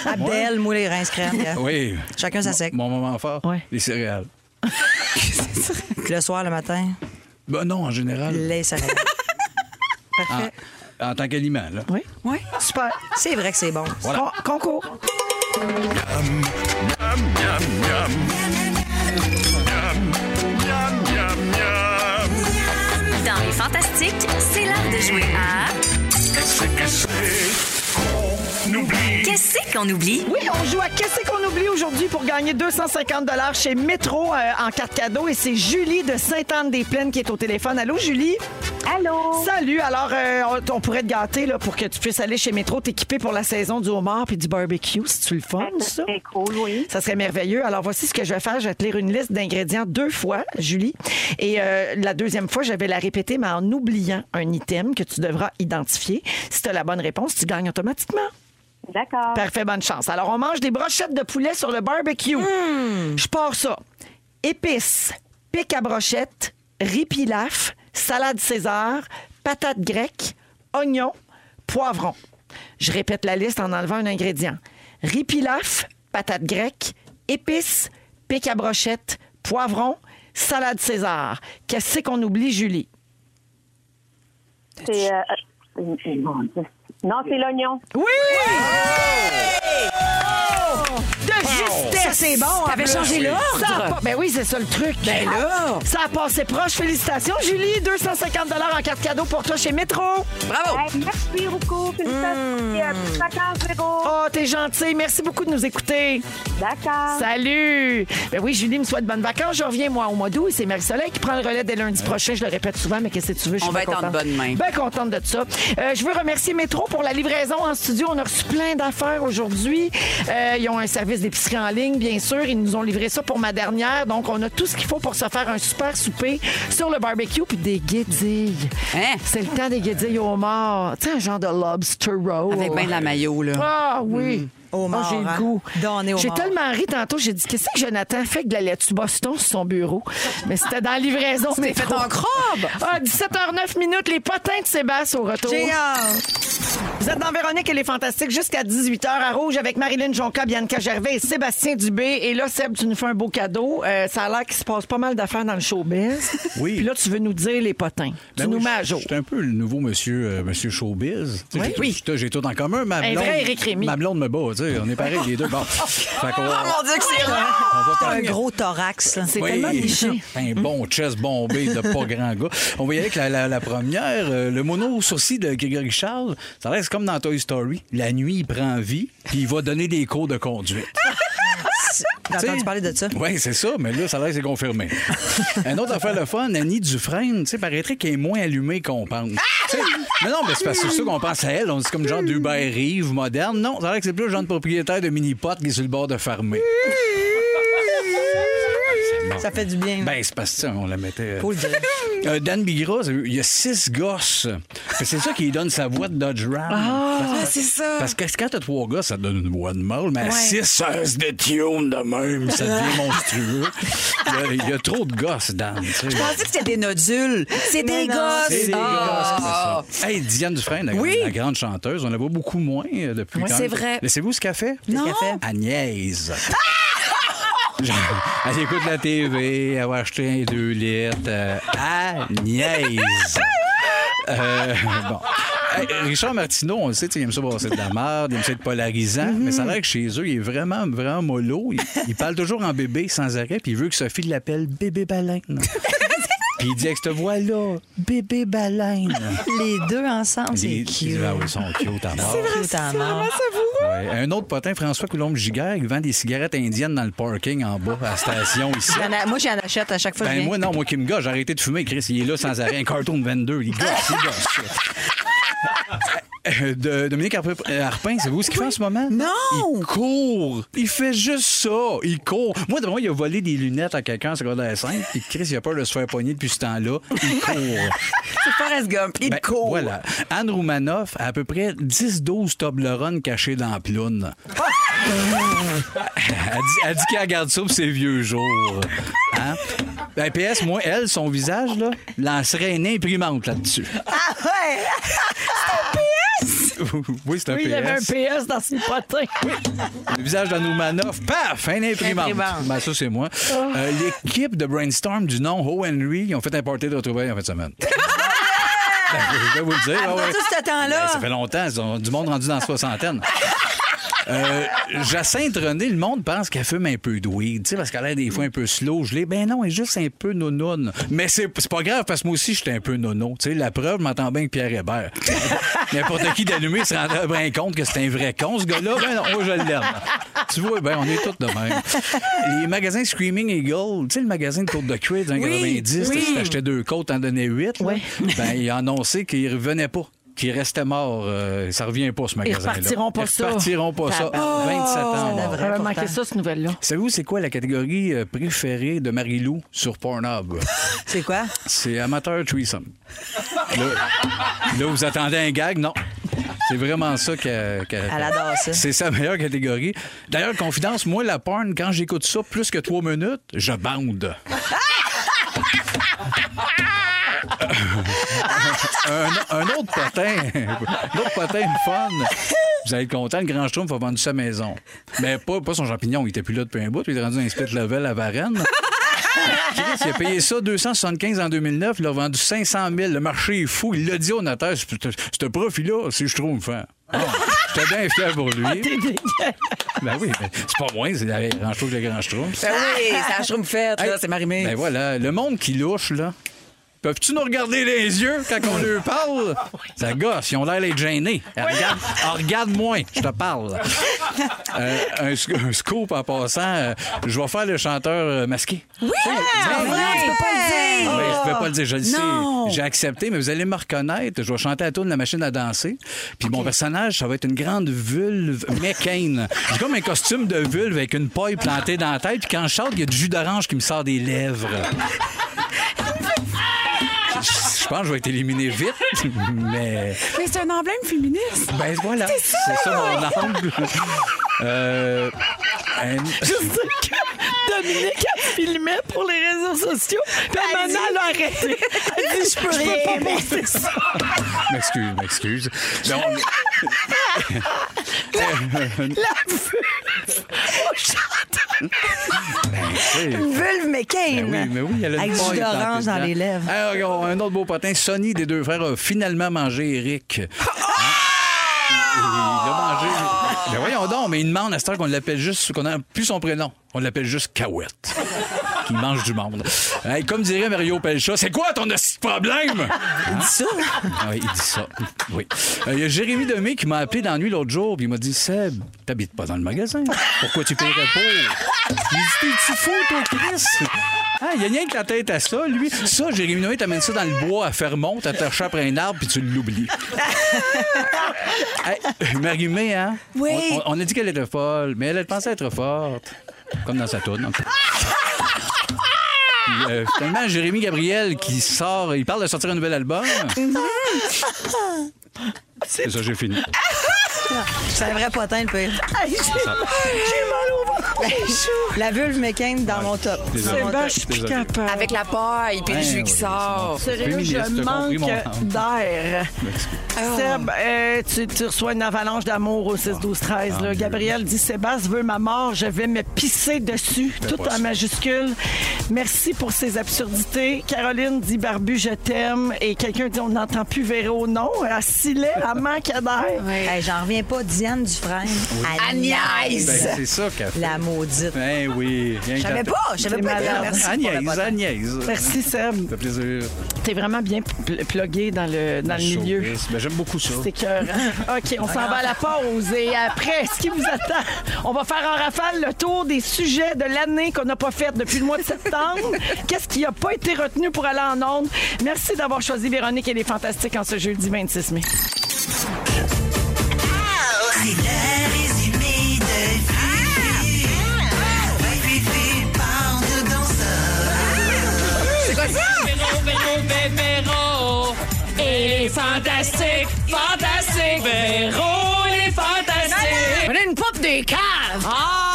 Abdel, moi, les Rince Crème. gars. Oui. Chacun sa secte. Mon moment fort, Ouais. les céréales. <laughs> Le soir, le matin, Ben non, en général. les céréales. <laughs> Parfait. En tant qu'aliment, là. Oui. Oui. Super. C'est vrai que c'est bon. Con- concours. Dans les fantastiques, c'est l'heure de jouer à Qu'est-ce qu'on oublie? Oui, on joue à Qu'est-ce qu'on oublie aujourd'hui pour gagner 250 chez Métro euh, en carte cadeau. Et c'est Julie de Sainte-Anne-des-Plaines qui est au téléphone. Allô, Julie? Allô? Salut. Alors, euh, on, on pourrait te gâter là, pour que tu puisses aller chez Métro t'équiper pour la saison du homard puis du barbecue, si tu le fais, ça. C'est cool, oui. Ça serait merveilleux. Alors, voici ce que je vais faire. Je vais te lire une liste d'ingrédients deux fois, Julie. Et euh, la deuxième fois, je vais la répéter, mais en oubliant un item que tu devras identifier. Si tu as la bonne réponse, tu gagnes automatiquement. D'accord. Parfait, bonne chance. Alors, on mange des brochettes de poulet sur le barbecue. Je pars ça. Épices, pic à brochettes, riz pilaf, salade César, patates grecques, oignons, poivrons. Je répète la liste en enlevant un ingrédient. Riz pilaf, patates grecques, épices, pic à brochettes, poivrons, salade César. Qu'est-ce qu'on oublie, Julie? C'est. euh, euh, Dieu. Non, c'est l'oignon. Oui! Oh! De justesse! Ça, c'est bon, en T'avais plus. changé l'ordre. Ça a pas- Ben oui, c'est ça le truc. Ben là. Ça a passé proche. Félicitations, Julie. 250 en carte cadeau pour toi chez Métro. Bravo. Hey, merci beaucoup. Félicitations. Et, euh, Vacances, Véro. Oh, t'es gentil. Merci beaucoup de nous écouter. D'accord. Salut! Ben oui, Julie me souhaite bonnes vacances. Je reviens, moi, au mois d'août. Et c'est Marie-Soleil qui prend le relais dès lundi prochain. Je le répète souvent, mais qu'est-ce que tu veux? Je suis On va bien être en contente. bonne main. Bien contente de ça. Euh, je veux remercier Métro pour la livraison en studio. On a reçu plein d'affaires aujourd'hui. Euh, ils ont un service d'épicerie en ligne, bien sûr. Ils nous ont livré ça pour ma dernière. Donc, on a tout ce qu'il faut pour se faire un super souper sur le barbecue puis des guédilles. Hein? C'est le temps des guédilles au mort. Tu sais, un genre de lobster roll. Avec ben de la maillot, là. Ah oui. Au Mort, j'ai le hein? goût. J'ai tellement ri tantôt, j'ai dit qu'est-ce que Jonathan fait avec de la laitue Boston sur son bureau? Mais c'était dans la livraison. T'es fait en crabe. Ah, 17h09 minutes, les potins de Sébastien au retour. Vous êtes dans Véronique et les Fantastiques jusqu'à 18h à Rouge avec Marilyn Jonca, Bianca Gervais et Sébastien Dubé. Et là, Seb, tu nous fais un beau cadeau. Euh, ça a l'air qu'il se passe pas mal d'affaires dans le showbiz. Oui. Puis là, tu veux nous dire les potins. Ben tu nous oui, mets à je- jour. Je suis un peu le nouveau monsieur, euh, monsieur showbiz. Sais, Oui. j'ai- J'ai tout en commun. Ma Un blonde, vrai Éric Rémy. Ma blonde me bat. tu sais, On est pareils les deux. Bon. <laughs> Fait qu'on- Oh mon Dieu, que c'est rare. on va T'as un gros thorax. là. C'est Oui. tellement niché. Un bon chest bombé de pas <laughs> grand gars. On va y aller avec la, la- la première. euh, le mono sourcil de Grégory Charles. Ça reste comme dans Toy Story. La nuit, il prend vie, puis il va donner des cours de conduite. <laughs> J'ai entendu parler de ça. Oui, c'est ça, mais là, ça a l'air que c'est confirmé. Un autre affaire le fun, Annie Dufresne, tu sais, paraîtrait qu'elle est moins allumée qu'on pense. Tu sais, Mais non, mais c'est parce que ça qu'on pense à elle. On dit comme genre d'Uber Rive moderne. Non, c'est vrai que c'est plus le genre de propriétaire de mini-pot qui est sur le bord de fermer. Ça fait du bien. Ben, c'est parce que ça, on la mettait. Faut le dire. <laughs> Euh, Dan Bigra, il y a six gosses. C'est ça qui lui donne sa voix de Dodge Ram. Ah, c'est ça. Parce que quand t'as trois gosses, ça donne une voix de mâle, mais à six, ça se détune de même. Ça devient <laughs> monstrueux. Il y, a, il y a trop de gosses, Dan. tu sais. Je pensais que c'était des nodules. C'est des non, gosses. C'est des Ah. gosses, ça. Hey, Diane Dufresne, la, Oui. la grande chanteuse, on la voit beaucoup moins euh, depuis Oui, c'est vrai. Mais c'est vous ce qu'elle fait? Non. Qu'elle fait? Agnès. Genre, <laughs> elle écoute la TV, elle va acheter un 2 litres. euh, Agnès. Euh, bon. Richard Martineau, on le sait, il aime ça brasser de la merde, il aime ça être polarisant, mais ça a l'air que chez eux, il est vraiment, vraiment mollo. Il, il parle toujours en bébé sans arrêt, puis il veut que Sophie l'appelle bébé baleine. <laughs> puis il dit avec cette voix-là, bébé baleine. Les deux ensemble, c'est cute. Ah oui, ils sont cute mort. À mort. Ouais. Un autre potin, François Coulombe-Giguère, il vend des cigarettes indiennes dans le parking en bas, à la station ici. A- Moi, j'en achète à chaque fois que je Ben viens. moi, non, moi qui me gars, j'ai arrêté de fumer, Chris, il est là sans arrêt, un carton de 22, il gosse, il gosse. <laughs> Euh, de- Dominique Arpin, euh, c'est vous ce qu'il fait en ce moment? Non! Il court! Il fait juste ça! Il court! Moi, de moi, il a volé des lunettes à quelqu'un en secondaire 5, puis Chris, il a peur de se faire pogner depuis ce temps-là. Il <laughs> court! C'est Forrest Gump. Il Ben, court. Voilà. Anne Roumanoff a à peu près 10-12 Toblerone cachés dans la ploune. <laughs> elle dit, elle dit qu'elle garde ça pour ses vieux jours. Hein? Ben, PS, moi, elle, son visage, là, lancerait une imprimante là-dessus. Ah ouais! <laughs> oui, c'est un Oui, il y avait un PS. PS dans ses potins. Le visage d'Anne Roumanoff, paf, une imprimante. Ben, ça, c'est moi. Euh, L'équipe de Brainstorm du nom Ho Henry, ils ont fait un party de retrouvailles en fin de semaine. <laughs> Ben, je vais vous le dire. Ah, ah ouais. tout ce temps-là. Ben, ça fait longtemps, ils ont du monde rendu dans la soixantaine. <laughs> Euh, Jacinthe René, le monde pense qu'elle fume un peu de weed, tu sais, parce qu'elle a l'air des fois un peu slow, gelée. Ben non, elle est juste un peu nonoune. Mais c'est pas grave, parce que moi aussi, j'étais un peu nono. Tu sais, la preuve, je m'entends bien que Pierre Hébert. <laughs> N'importe qui d'allumé se rendrait bien compte que c'est un vrai con, ce gars-là. Ben non, moi, je l'aime. Tu vois, ben, on est tous de même. Les magasins Screaming Eagle, tu sais, le magasin de côtes de cuir dans les Oui, 90, oui. si t'achetais deux côtes, t'en donnais huit. Oui. Ben, il a annoncé qu'il revenait pas. Qu'il restait mort. Euh, ça revient pas, ce magasin-là. repartiront pas Ils ça. repartiront pas ça. Tabarnak. 27 ans. ça devrait. Manqué ça, cette nouvelle-là. Savez-vous, c'est quoi la catégorie euh, préférée de Marie-Lou sur Pornhub? <laughs> C'est quoi? C'est amateur threesome. Là, là, vous attendez un gag? Non. C'est vraiment ça qu'elle. qu'elle- Elle adore ça. C'est sa meilleure catégorie. D'ailleurs, confidence, moi, la porn, quand j'écoute ça plus que trois minutes, je bande. <laughs> <laughs> un, un autre potin, un autre potin de fun. Vous allez être content, le Grand Schtroumpf a vendu sa maison. Mais pas, pas son champignon, il était plus là depuis un bout, il est rendu un split level à Varennes. Chris, il a payé ça 275 en 2009, il a vendu 500 000. Le marché est fou. Il l'a dit au notaire, ce profit-là, c'est Schtroumpf. Hein. Bon, J'étais bien fier pour lui. Ben oui, c'est pas moi, c'est la Grand Schtroumpf, le Grand Schtroumpf. Ben oui, c'est la schtroumpfette, là, c'est marimé. Ben voilà, le monde qui louche, là. Peuvent-tu nous regarder les yeux quand on leur parle? <laughs> Ça gosse, ils ont l'air d'être gênés. Eh, Regarde, ah, regarde-moi, je te parle. <laughs> Euh, un, sc- un scoop en passant, euh, je vais faire le chanteur euh, masqué. Oui! Ah, ouais, tu peux pas le dire. Ben, je ne peux pas le dire, je le sais. J'ai accepté, mais vous allez me reconnaître. Je vais chanter à tour de la machine à danser. Puis mon personnage, ça va être une grande vulve mécaine. J'ai comme un costume de vulve avec une paille plantée dans la tête. Puis quand je chante, il y a du jus d'orange qui me sort des lèvres. <laughs> Je pense que je vais être éliminé vite, <laughs> mais Mais c'est un emblème féministe. ben voilà, c'est ça, mon angle. Euh, un- Je sais que Dominique a filmé pour les réseaux sociaux. Puis maintenant, elle a arrêté. Elle dit Je peux rien pas poster ça. M'excuse, m'excuse. Mais on- Ben, c'est- Une vulve mécane. Ben oui, mais oui, elle a Avec du jus d'orange dans dedans. les lèvres. Ah, regarde, un autre beau potin, Sonny des deux frères a finalement mangé Eric. Hein? Il a mangé. Ben voyons donc, mais il demande à cette qu'on l'appelle juste, qu'on n'a plus son prénom. On l'appelle juste Cahouette. Qui mange du monde. Hey, comme dirait Mario Pelcha, c'est quoi ton problème? Il dit ça? Oui, il dit ça. Oui. Euh, Il y a Jérémy Demé qui m'a appelé dans la nuit l'autre jour, puis il m'a dit Seb, t'habites pas dans le magasin. Pourquoi tu paierais pas? Il dit T'es-tu fou, toi, Chris? Ah, il y a rien que la tête à ça, lui. Ça, Jérémy Noé t'amène ça dans le bois à Fermont, t'attaches après un arbre, puis tu l'oublies. <laughs> hey, Marie-Mé, hein? Oui. On, on- on a dit qu'elle était folle, mais elle, elle pensait être forte. Comme dans sa tourne. Puis, euh, finalement, Jérémy Gabriel qui sort, il parle de sortir un nouvel album. C'est ça, j'ai fini. C'est un vrai potin, le pire. J'ai mal au ventre. <laughs> La vulve mécane dans mon top. C'est ben, je suis plus Désolé. capable. Avec la paille puis le Ouais, jus qui sort. Sérieux, je manque d'air. Seb, euh, tu, tu reçois une avalanche d'amour au 6 12 13 là. Gabriel dit Sébastien veut ma mort, je vais me pisser dessus, tout en majuscule. Merci pour ces absurdités. Caroline dit Barbu, je t'aime. Et quelqu'un dit on n'entend plus Véro. Non, à Silet, à manque d'air. Hey, J'en reviens pas, Diane Dufresne. Agnès! Ben, c'est ça qu'elle fait. La maudite. Ben oui. Je savais pas, je savais pas. Merci Agnès. Agnès. Merci Seb. Ça fait plaisir. T'es vraiment bien pl- plugué dans le, dans le milieu. Ben, j'aime beaucoup ça. C'est cœur. OK, on s'en va à la pause. Et après, ce qui vous attend, on va faire en rafale le tour des sujets de l'année qu'on n'a pas fait depuis le mois de septembre. Qu'est-ce qui n'a pas été retenu pour aller en ondes? Merci d'avoir choisi Véronique et les Fantastiques en ce jeudi 26 mai. Véro, Véro, et les fantastiques, fantastiques, Véro, les fantastiques. On a une pop des caves! Ah!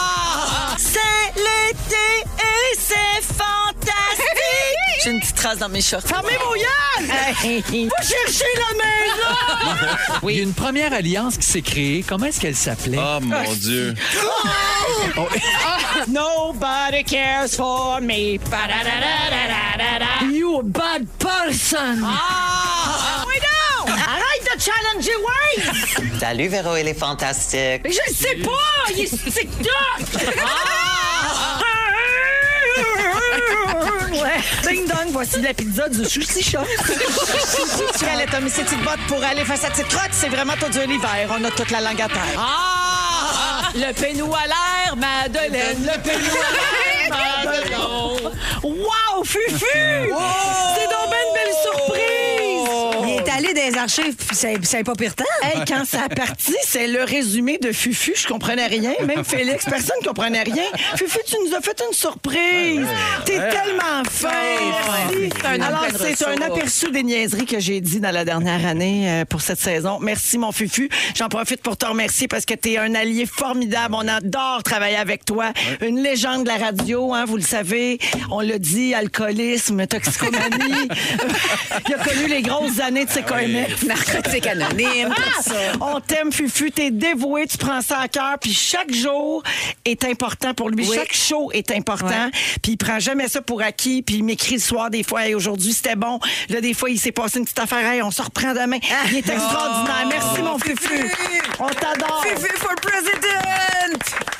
J'ai une petite trace dans mes shorts. Fermez vos gueules! Va chercher la maison! <laughs> Il y a une première alliance qui s'est créée. Comment est-ce qu'elle s'appelait? Oh mon Dieu. Nobody cares for me. Ba-da-da-da-da-da-da. You a bad person. Ah! Oui, non! Arrête de challenger Wayne! Salut Véro et les fantastiques. Mais je le sais pas! Il est TikTok! Ah! Ouais. <laughs> Ding dong, voici la pizza du sushi shop. <laughs> tu allais Tommy, ces petites bottes pour aller face à cette crotte, c'est vraiment tout dur l'hiver. On a toute la langue à terre. Ah! Le pénou à l'air, Madeleine. Le pénou à l'air, <laughs> Madeleine. Wow, Fufu! C'est donc ben une belle surprise! Allé des archives, puis c'est c'est pas pire temps. Hey, quand ça a parti, c'est le résumé de Fufu. Je comprenais rien. Même Félix, personne ne comprenait rien. Fufu, tu nous as fait une surprise. T'es tellement fin. Merci. un Alors, c'est un ressources. aperçu des niaiseries que j'ai dit dans la dernière année euh, pour cette saison. Merci, mon Fufu. J'en profite pour te remercier parce que t'es un allié formidable. On adore travailler avec toi. Une légende de la radio, hein, vous le savez. On l'a dit, alcoolisme, toxicomanie. <laughs> <laughs> Il a connu les grosses années de ses CKMF. Narcotique anonyme, tout ça. On t'aime, Fufu. T'es dévoué, tu prends ça à cœur. Puis chaque jour est important pour lui. Oui. Chaque show est important. Puis il prend jamais ça pour acquis. Puis il m'écrit le soir des fois. Hey, aujourd'hui, c'était bon. Là, des fois, il s'est passé une petite affaire. Hey, on se reprend demain. Il est extraordinaire. Merci, mon Fufu. On t'adore. Fufu for president!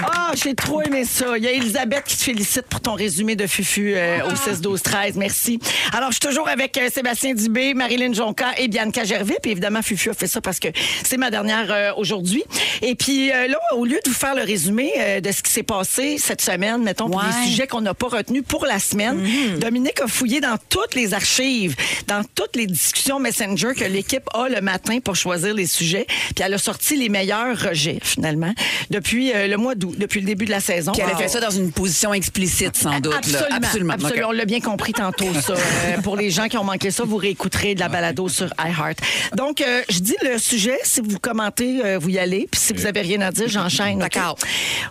Ah, j'ai trop aimé ça. Il y a Elisabeth qui te félicite pour ton résumé de Fufu euh, au 6 12 13. Merci. Alors, je suis toujours avec euh, Sébastien Dubé, Marilyn Jonca et Bianca Gervais. Puis évidemment, Fufu a fait ça parce que c'est ma dernière euh, aujourd'hui. Et puis euh, là, au lieu de vous faire le résumé euh, de ce qui s'est passé cette semaine, mettons, pour Ouais. les sujets qu'on n'a pas retenus pour la semaine, Dominique a fouillé dans toutes les archives, dans toutes les discussions Messenger que l'équipe a le matin pour choisir les sujets. Puis elle a sorti les meilleurs rejets, finalement, depuis le mois d'août, depuis le début de la saison. Puis elle a fait Wow. ça dans une position explicite, sans doute. là. Absolument. Absolument. On l'a bien compris tantôt, ça. Pour les gens qui ont manqué ça, vous réécouterez de la balado sur iHeart. Donc, euh, je dis le sujet. Si vous commentez, euh, vous y allez. Puis si vous avez rien à dire, j'enchaîne. D'accord.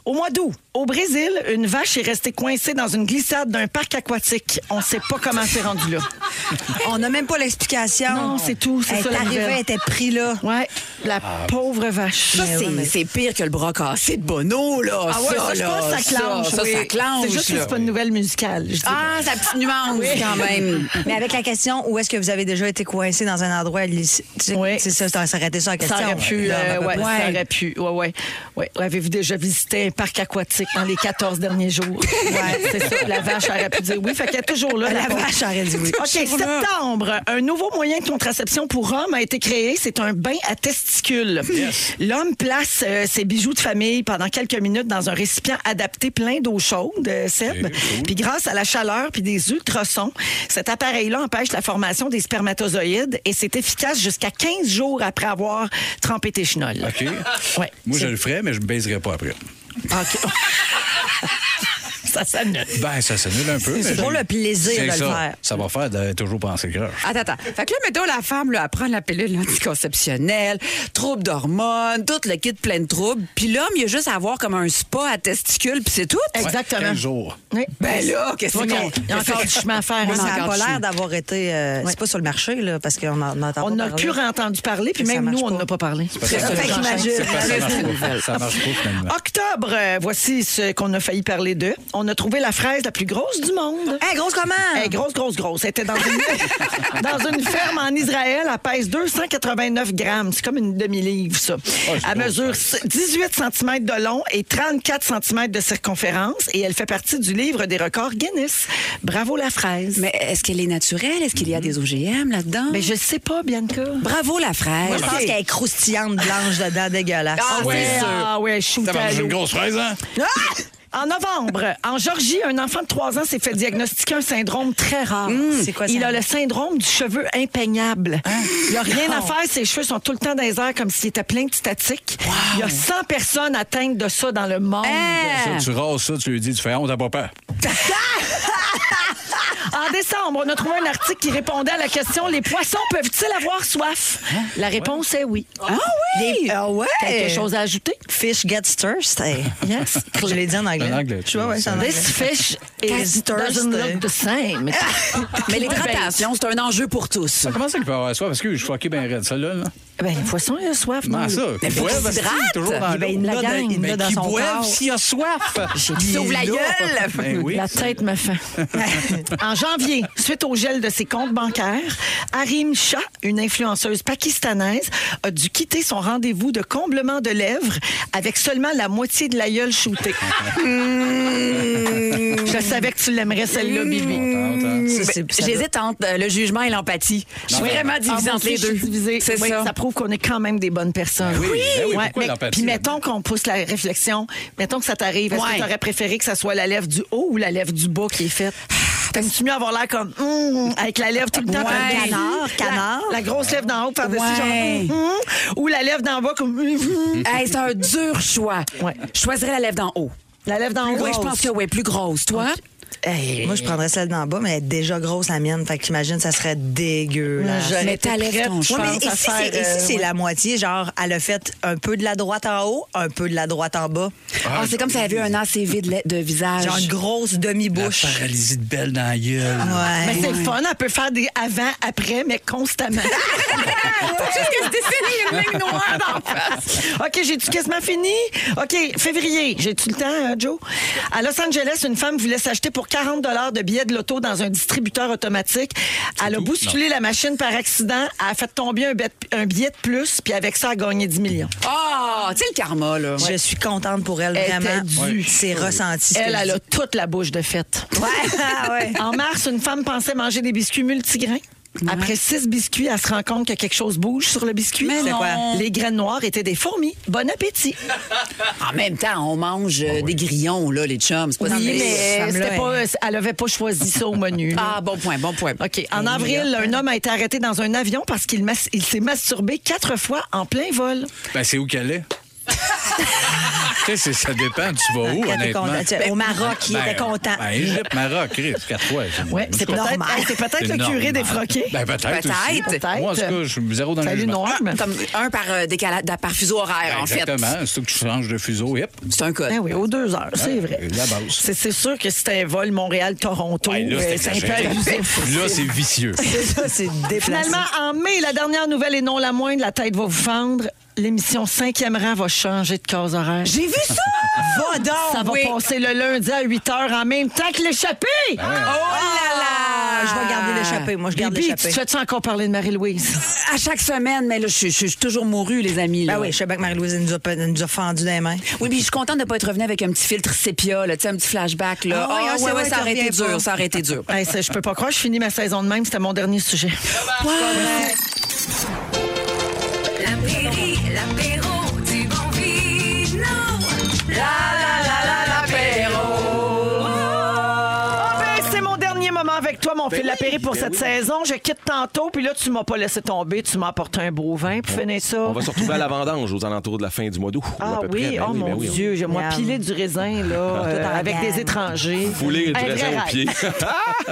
Au mois d'août, au Brésil, une vache est restée coincée dans une glissade d'un parc aquatique. On ne sait pas comment c'est rendu là. <laughs> On n'a même pas l'explication. Non, c'est tout, c'est Elle ça, arrivée, elle était pris là. Ouais, la pauvre vache. Ça, c'est- c'est pire que le bras cassé de Bono, là. Ah ça, Ah ouais, ça, je pense que ça ça, clenche. ça, oui. ça clenche, C'est juste que c'est pas une nouvelle musicale. je. Ah, sa petite nuance quand même. <laughs> Mais avec la question, où est-ce que vous avez déjà été coincé dans un endroit lycée? Tu sais, Oui. C'est ça, ça aurait été ça la question. Ça aurait pu, euh, ouais, ça aurait pu. Ouais, ouais. ouais. Avez-vous déjà visité un parc aquatique dans les 14 derniers jours? <laughs> Ouais, c'est ça. La vache aurait pu dire oui. Fait qu'elle est toujours là. La vache aurait dit oui. OK, septembre. Un nouveau moyen de contraception pour hommes a été créé. C'est un bain à testicules. L'homme place euh, ses bijoux de famille pendant quelques minutes dans un récipient adapté plein d'eau chaude, euh, Seb. Puis grâce à la chaleur puis des ultrasons, cet appareil-là empêche la formation des spermatozoïdes et c'est efficace jusqu'à 15 jours après avoir trempé tes chenolles. OK. Ouais. Moi, je le ferais, mais je ne baiserais pas après. OK. <laughs> <laughs> ça s'annule. Ben, ça s'annule un peu. C'est pour le plaisir de le faire. Ça va faire de toujours penser croche. Attends, attends. Fait que là, mettons, la femme, là, elle prend la pilule anticonceptionnelle, troubles d'hormones, tout le kit plein de troubles. Puis l'homme, il a juste à avoir comme un spa à testicules, puis c'est tout. Exactement. 15 jours. Oui. Ben là, qu'est-ce qu'il y a encore du chemin à faire. Ça n'a pas l'air d'avoir été. euh, C'est pas sur le marché, là, parce qu'on en entend On pas n'a plus entendu parler, puis même nous, on pas. n'en a pas parlé. Que ça qu'imagine. c'est ça marche pas. Ça marche pas, finalement. Octobre, euh, voici ce qu'on a failli parler d'eux. On a trouvé la fraise la plus grosse du monde. Hey, grosse comment? Elle est grosse, grosse, grosse. Elle était dans une, <laughs> dans une ferme en Israël. Elle pèse 289 grammes. C'est comme une demi-livre, ça. elle mesure 18 cm de long et 34 cm de circonférence et elle fait partie du livre des records Guinness. Bravo la fraise. Mais est-ce qu'elle est naturelle? Est-ce qu'il y a des OGM là-dedans? Mais je sais pas, Bianca. Bravo, la fraise. Moi, je pense qu'elle est croustillante, blanche dedans, dégueulasse. Ah, Ouais, c'est sûr. ah ouais, l'eau. une grosse fraise, hein? En novembre, en Georgie, un enfant de 3 ans s'est fait diagnostiquer un syndrome très rare. C'est quoi ça? Il a le syndrome du cheveu impeignable. Il n'y a rien à faire. Ses cheveux sont tout le temps dans les airs comme s'il était plein de statiques. Il y a 100 personnes atteintes de ça dans le monde. Hein? Ça, tu rases ça, tu lui dis, tu fais honte, pas peur. <laughs> En décembre, on a trouvé un article qui répondait à la question Les poissons peuvent-ils avoir soif? La réponse est oui. Ah oui! Les- Ah ouais? Quelque chose à ajouter? Fish gets thirsty. Yes. Je l'ai dit en anglais. En anglais, tu vois, ouais, c'est en anglais. This fish is, thirsty. doesn't look the same. <laughs> Mais l'hydratation, c'est un enjeu pour tous. Comment ça qu'il peut avoir soif? Parce que je suis fucké bien raide, ça, là. là. Ben, les poissons, ils ont soif. Comment non? ça? Qui boivent, parce qu'il est s'hydratent. toujours dans Ben, l'eau. il l'a dans- gang. il l'a Mais dans qui son boivent corps. s'il a soif? Qui s'ouvre la gueule. Ben oui. La tête me fait. en <laughs> janvier, suite au gel de ses comptes bancaires, Harim Shah, une influenceuse pakistanaise, a dû quitter son rendez-vous de comblement de lèvres avec seulement la moitié de la gueule shootée. Je savais que tu l'aimerais, celle-là, Bibi. Attends. c'est- ça J'hésite entre euh, le jugement et l'empathie. Je suis vraiment Ah, divisée entre les deux. C'est Oui, ça. Ça prouve qu'on est quand même des bonnes personnes. Ben oui, ben oui, Ouais, mais- l'empathie? Puis mettons qu'on pousse la réflexion. Mettons que ça t'arrive. Est-ce Ouais. que tu aurais préféré que ça soit la lèvre du haut ou la lèvre du bas qui est faite? T'aimes-tu mieux avoir l'air comme hum, avec la lèvre tout le temps? Ouais. par- Canard, canard. La, la grosse lèvre d'en haut par-dessus, Ouais. genre hum, hum, ou la lèvre d'en bas comme hum, hum. Hey, c'est un dur choix. Ouais. Je choisirais la lèvre d'en haut. La lèvre d'en haut. Oui, je pense que oui, plus grosse. Toi? Hey. Moi, je prendrais celle d'en bas, mais elle est déjà grosse, la mienne. Fait que j'imagine ça serait dégueulasse. J'aurais Mais été ta lèvre, prête, ton je choix. Ouais, ici, c'est, faire, ici, euh, ouais. la moitié. Genre, elle a fait un peu de la droite en haut, un peu de la droite en bas. Ah, c'est comme si elle avait eu un assez vide de visage. Genre une grosse demi-bouche. paralysie de belle dans la gueule. Ouais. Mais c'est le fun, elle peut faire des avant, après, mais constamment. <laughs> OK, j'ai-tu quasiment fini? OK, février. J'ai-tu le temps, hein, Joe? À Los Angeles, une femme voulait s'acheter pour 40 de billets de loto dans un distributeur automatique. Elle a bousculé la machine par accident. Elle a fait tomber un, bet- un billet de plus, puis avec ça, elle a gagné 10 millions. Ah, tu sais le karma, là. Je suis contente pour elle, Elle vraiment. due. C'est ressenti. ce que Elle, elle a toute la bouche de fête. Ouais, <laughs> ah ouais. En mars, une femme pensait manger des biscuits multigrains. Après six biscuits, elle se rend compte que quelque chose bouge sur le biscuit. Mais C'est non. quoi? Les graines noires étaient des fourmis. Bon appétit. <laughs> En même temps, on mange euh, des grillons, là, les chums. C'est pas Oui, mais c'était pas, elle n'avait pas choisi ça au menu. là. Ah, bon point, bon point. OK. En avril, un homme a été arrêté dans un avion parce qu'il mas- il s'est masturbé quatre fois en plein vol. Ben, c'est où qu'elle est? Tu sais, c'est- ça dépend. Tu vas où, honnêtement? Au Maroc, il Ben, était content. Ben, Égypte, Maroc, Chris, quatre fois. Ouais, c'est peut-être c'est peut-être le curé des froqués. Ben, peut-être. Peut-être. Moi, en tout cas, je suis zéro dans le Salut, jugement. Norm. Comme un par, euh, décala- par fuseau horaire, en fait. Exactement. C'est que tu changes de fuseau, yep. C'est un code. Ben oui, aux deux heures, c'est vrai. La base. C'est sûr que c'était un vol Montréal-Toronto. Ouais, là, euh, c'est un peu abusif. Là, c'est vicieux. <laughs> C'est ça, c'est déplacé. Finalement, en mai, la dernière nouvelle et non la moindre, la tête va vous fendre. L'émission 5e rang va changer de case horaire. J'ai vu ça! <laughs> Va donc! Ça va oui. passer le lundi à 8 h en même temps que l'échappée. Oh là là! Je vais garder l'échappée. Moi, je garde l'échappée. tu fais-tu encore parler de Marie-Louise? À chaque semaine, mais là, je, je- je suis toujours mourue, les amis. Là. Ben oui, je sais bien que Marie-Louise elle nous, a, nous a fendu les mains. Oui, puis je suis contente de ne pas être revenue avec un petit filtre sépia, là, tu sais, un petit flashback. Là. Ah oui, Ah, ah, c'est ouais, ça aurait été dur, ça aurait été dur. Hey, ça, je peux pas croire, je finis ma saison de même. C'était mon dernier sujet. la la pegó. Avec toi, mon fil Lapéry, pour cette saison. Je quitte tantôt, puis là, tu m'as pas laissé tomber. Tu m'as apporté un beau vin, puis finir ça. On va se retrouver à la vendange aux alentours de la fin du mois d'août. ou Ah à peu oui, près. Ben oh mon ben oui, on- Dieu, j'ai moi pilé du raisin là, <laughs> euh, avec des étrangers. Fouler du raisin au pied. <laughs>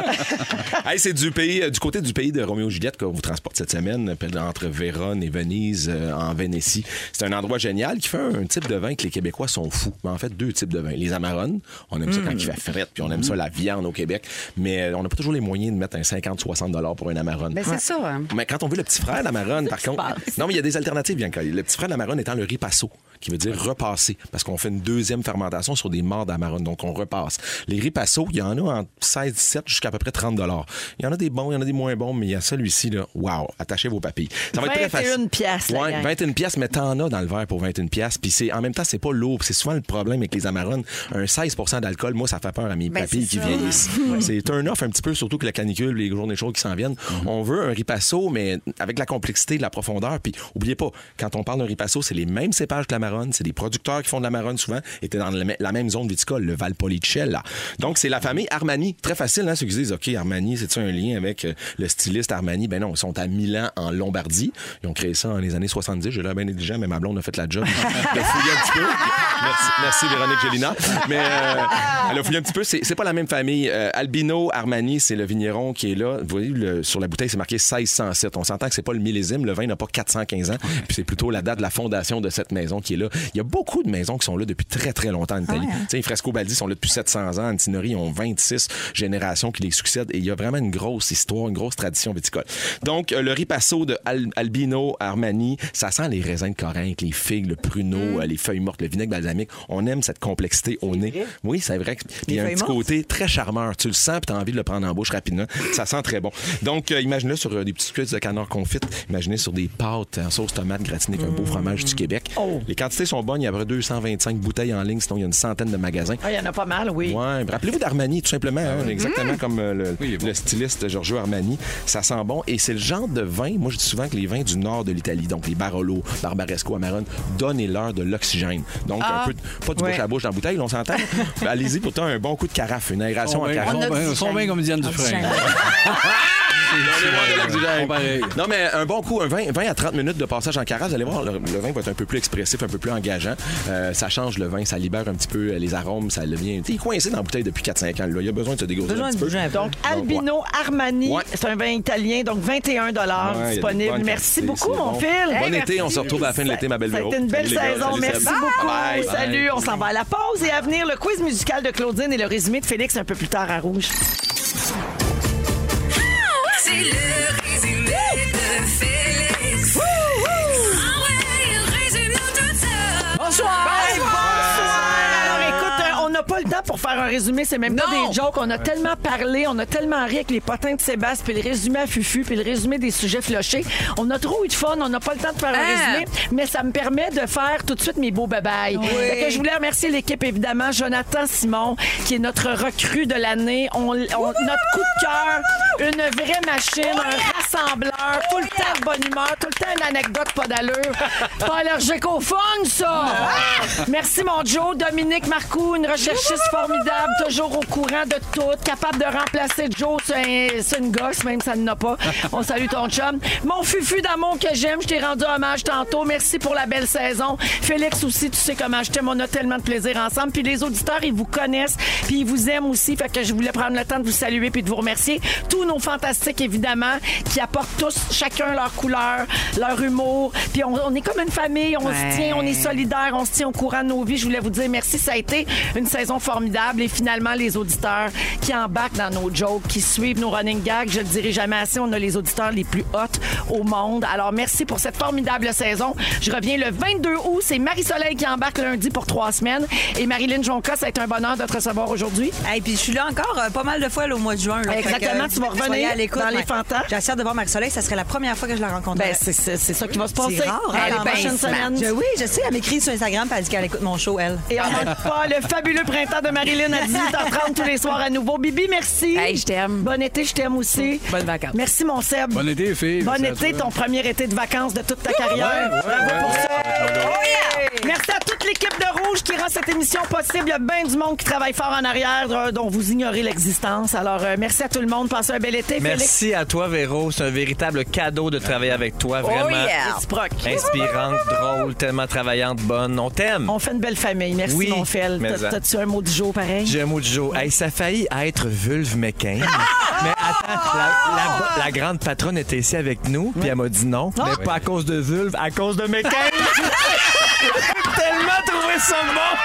<laughs> hey, c'est du pays, euh, du côté du pays de Roméo et Juliette qu'on vous transporte cette semaine, euh, entre Vérone et Venise, euh, en Vénétie. C'est un endroit génial qui fait un, type de vin que les Québécois sont fous. Mais en fait, deux types de vins. Les Amarones, on aime ça quand il fait frette, puis on aime ça la viande au Québec. Mais on n'a pas toujours les moyens de mettre un 50-60 dollars pour un Amarone. Ben, c'est ça. hein. Mais quand on veut le petit frère marronne, par <laughs> contre. Non, mais il y a des alternatives, Bianca. Le petit frère marronne étant le ripasso, qui veut dire repasser, parce qu'on fait une deuxième fermentation sur des morts d'amarone, donc on repasse. Les ripassos, il y en a entre 16, 17 jusqu'à à peu près 30 dollars. Il y en a des bons, il y en a des moins bons, mais il y a celui-ci, là. Wow! Attachez vos papilles. Ça va être très facile. 21 piastres, la Ouais, gang. 21 piastres, mais t'en as dans le verre pour 21 piastres. Puis c'est, en même temps, c'est pas lourd. C'est souvent le problème avec les amarones. Un 16 d'alcool, moi, ça fait peur à mes Ben, papilles qui ça. vieillissent. c'est turn off un petit peu, surtout que la canicule, les journées chaudes qui s'en viennent. On veut un ripasso, mais avec la complexité, de la profondeur. Puis oubliez pas, quand on parle d'un ripasso, c'est les mêmes cépages que la marronne. C'est des producteurs qui font de la marronne souvent. étaient dans la, même zone viticole, le Valpolicella. Donc, c'est la famille Armani. Très facile, hein, ceux qui se disent, OK, Armani, c'est-tu un lien avec euh, le styliste Armani? Ben non, ils sont à Milan, en Lombardie. Ils ont créé ça dans les années 70. J'ai l'air bien négligent, mais ma blonde a fait la job. <laughs> Elle a fouillé un petit peu. Merci, merci Véronique Gélina. Mais euh, elle a fouillé un petit peu. C'est c'est pas la même famille. Euh, Albino Armani, c'est le vigneron qui est là. Vous voyez, le- sur la bouteille, c'est marqué 1607. On s'entend que c'est pas le millésime. Le vin n'a pas 415 ans. Puis c'est plutôt la date de la fondation de cette maison qui est là. Il y a beaucoup de maisons qui sont là depuis très, très longtemps en Italie. Tu sais, les Fresco Baldi sont là depuis 700 ans. Antinori ont 26 générations qui les succèdent. Et il y a vraiment une grosse histoire, une grosse tradition viticole. Donc, euh, le ripasso de Al- Albino Armani, ça sent les raisins de Corinthe, les figues, le pruneau, euh, les feuilles mortes, le vinaigre balsamique. On aime cette complexité au nez. Oui, c'est vrai. Puis il y a un petit mortes? côté très charmeur. Tu le sens, puis tu as envie de le prendre en bouche rapidement. Ça sent très bon. Donc, euh, imaginez sur euh, des petites cuisses de canard confite. Imaginez sur des pâtes en sauce tomate gratinées avec un beau fromage du Québec. Oh. Les quantités sont bonnes. Il y a à peu près 225 bouteilles en ligne. Sinon, il y a une centaine de magasins. Ah, il y en a pas mal, oui. Ouais, rappelez-vous d'Armani, tout simplement, hein, exactement Mm. comme euh, le, le styliste Giorgio Armani. Ça sent bon et c'est le genre de vin, moi je dis souvent que les vins du nord de l'Italie, donc les Barolo, Barbaresco, Amarone, donnez-leur de l'oxygène. Donc un peu, pas du Ouais. bouche à bouche dans la bouteille, on s'entend. Ben, <laughs> Allez-y pourtant un bon coup de carafe, une aération en Ils carafe. ils sont bien comme Diane Dufresne. <laughs> Non, mais un bon coup, un 20, 20 à 30 minutes de passage en carafe, vous allez voir, le, le vin va être un peu plus expressif, un peu plus engageant. Euh, ça change le vin, ça libère un petit peu euh, les arômes, ça devient. Il est coincé dans la bouteille depuis 4-5 ans. Là. Il a besoin de se Besoin un petit peu. bouger un peu. Donc, Albino Armani, Ouais. c'est un vin italien, donc 21 Ouais, disponible. Merci beaucoup, mon bon. Phil. Bon été, on se retrouve à la fin de l'été, ma belle Véro. été une belle saison. Salut, Merci beaucoup. Bye. Salut, on s'en va à la pause et à venir le quiz musical de Claudine et le résumé de Félix un peu plus tard à Rouge. C'est le Bonsoir! Alors le temps pour faire un résumé, c'est même pas Non. des jokes. On a tellement parlé, on a tellement ri avec les potins de Sébastien, puis le résumé à Fufu, puis le résumé des sujets flochés. On a trop eu de fun, on n'a pas le temps de faire un Ah. résumé, mais ça me permet de faire tout de suite mes beaux babayes. Fait que je voulais remercier l'équipe, évidemment, Jonathan Simon, qui est notre recrue de l'année. On, on- notre coup de cœur, une vraie machine, un rassembleur, tout le temps de bonne humeur, tout le temps une anecdote pas d'allure. <laughs> Pas allergique au fun, ça! Merci, mon Joe. Dominique Marcoux, une recherchiste formidable, toujours au courant de tout, capable de remplacer Joe sur, un- sur une gosse, même ça n'en a pas. On salue ton chum. Mon fufu d'amour que j'aime, je t'ai rendu hommage tantôt. Merci pour la belle saison. Félix aussi, tu sais comment je t'aime. On a tellement de plaisir ensemble. Puis les auditeurs, ils vous connaissent, puis ils vous aiment aussi. Fait que je voulais prendre le temps de vous saluer puis de vous remercier. Tous nos fantastiques, évidemment, qui apportent tous chacun leur couleur, leur humour. Puis on, on est comme une famille, on Ouais. se tient, on est solidaires, on se tient au courant de nos vies. Je voulais vous dire merci. Ça a été une saison formidable. et finalement les auditeurs qui embarquent dans nos jokes, qui suivent nos running gags. Je le dirai jamais assez, on a les auditeurs les plus hot au monde. Alors merci pour cette formidable saison. Je reviens le 22 août. C'est Marie-Soleil qui embarque lundi pour trois semaines. Et Marilyn Jonca, ça a été un bonheur de te recevoir aujourd'hui. Et puis je suis là encore euh, pas mal de fois là, au mois de juin. là. Exactement, que, tu vas soyez revenir à l'écoute, dans les ouais. fantas. J'ai assez hâte de voir Marie-Soleil. Ça serait la première fois que je la rencontrerais. Ben, c'est- c'est c'est ça qui va se passer. C'est rare, prochaines semaine. semaines. Je- oui, je sais. Elle m'écrit sur Instagram elle dit qu'elle écoute mon show, elle. Et on manque pas le fabuleux printemps de Marilyn à 18h30 tous les soirs à nouveau. Bibi, merci. Hey, je t'aime. Bon été, je t'aime aussi. Bonnes vacances. Merci, mon Seb. Bon été, filles. Bon été, ton premier été de vacances de toute ta carrière. ouais, Bravo ouais, pour ouais, ça. ouais, Merci à toute l'équipe de Rouge qui rend cette émission possible. Il y a bien du monde qui travaille fort en arrière euh, dont vous ignorez l'existence. Alors, euh, merci à tout le monde. Passez un bel été. Félix. Merci à toi, Véro. C'est un véritable cadeau de travailler avec toi. Vraiment Oh yeah. Réciproque. inspirante, drôle, tellement travaillante, bonne. On t'aime. On fait une belle famille. Merci, Oui, mon Fel. T'as-tu un mot du jour pareil? J'ai un mot du jour. Hey, ça a failli être vulve mécain. Mais attends, la, la- la grande patronne était ici avec nous, puis elle m'a dit non. Mais pas à cause de vulve, à cause de mécain. <laughs> J'ai tellement trouvé ça bon.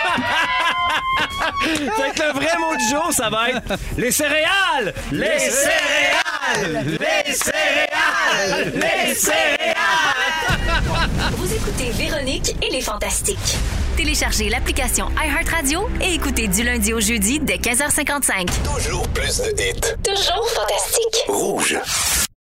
fait que le vrai mot du jour, ça va être les céréales! Les céréales! Les céréales! Les céréales! Vous écoutez Véronique et les Fantastiques. Téléchargez l'application iHeartRadio et écoutez du lundi au jeudi dès 15h55. Toujours plus de hits. Toujours fantastique. Rouge.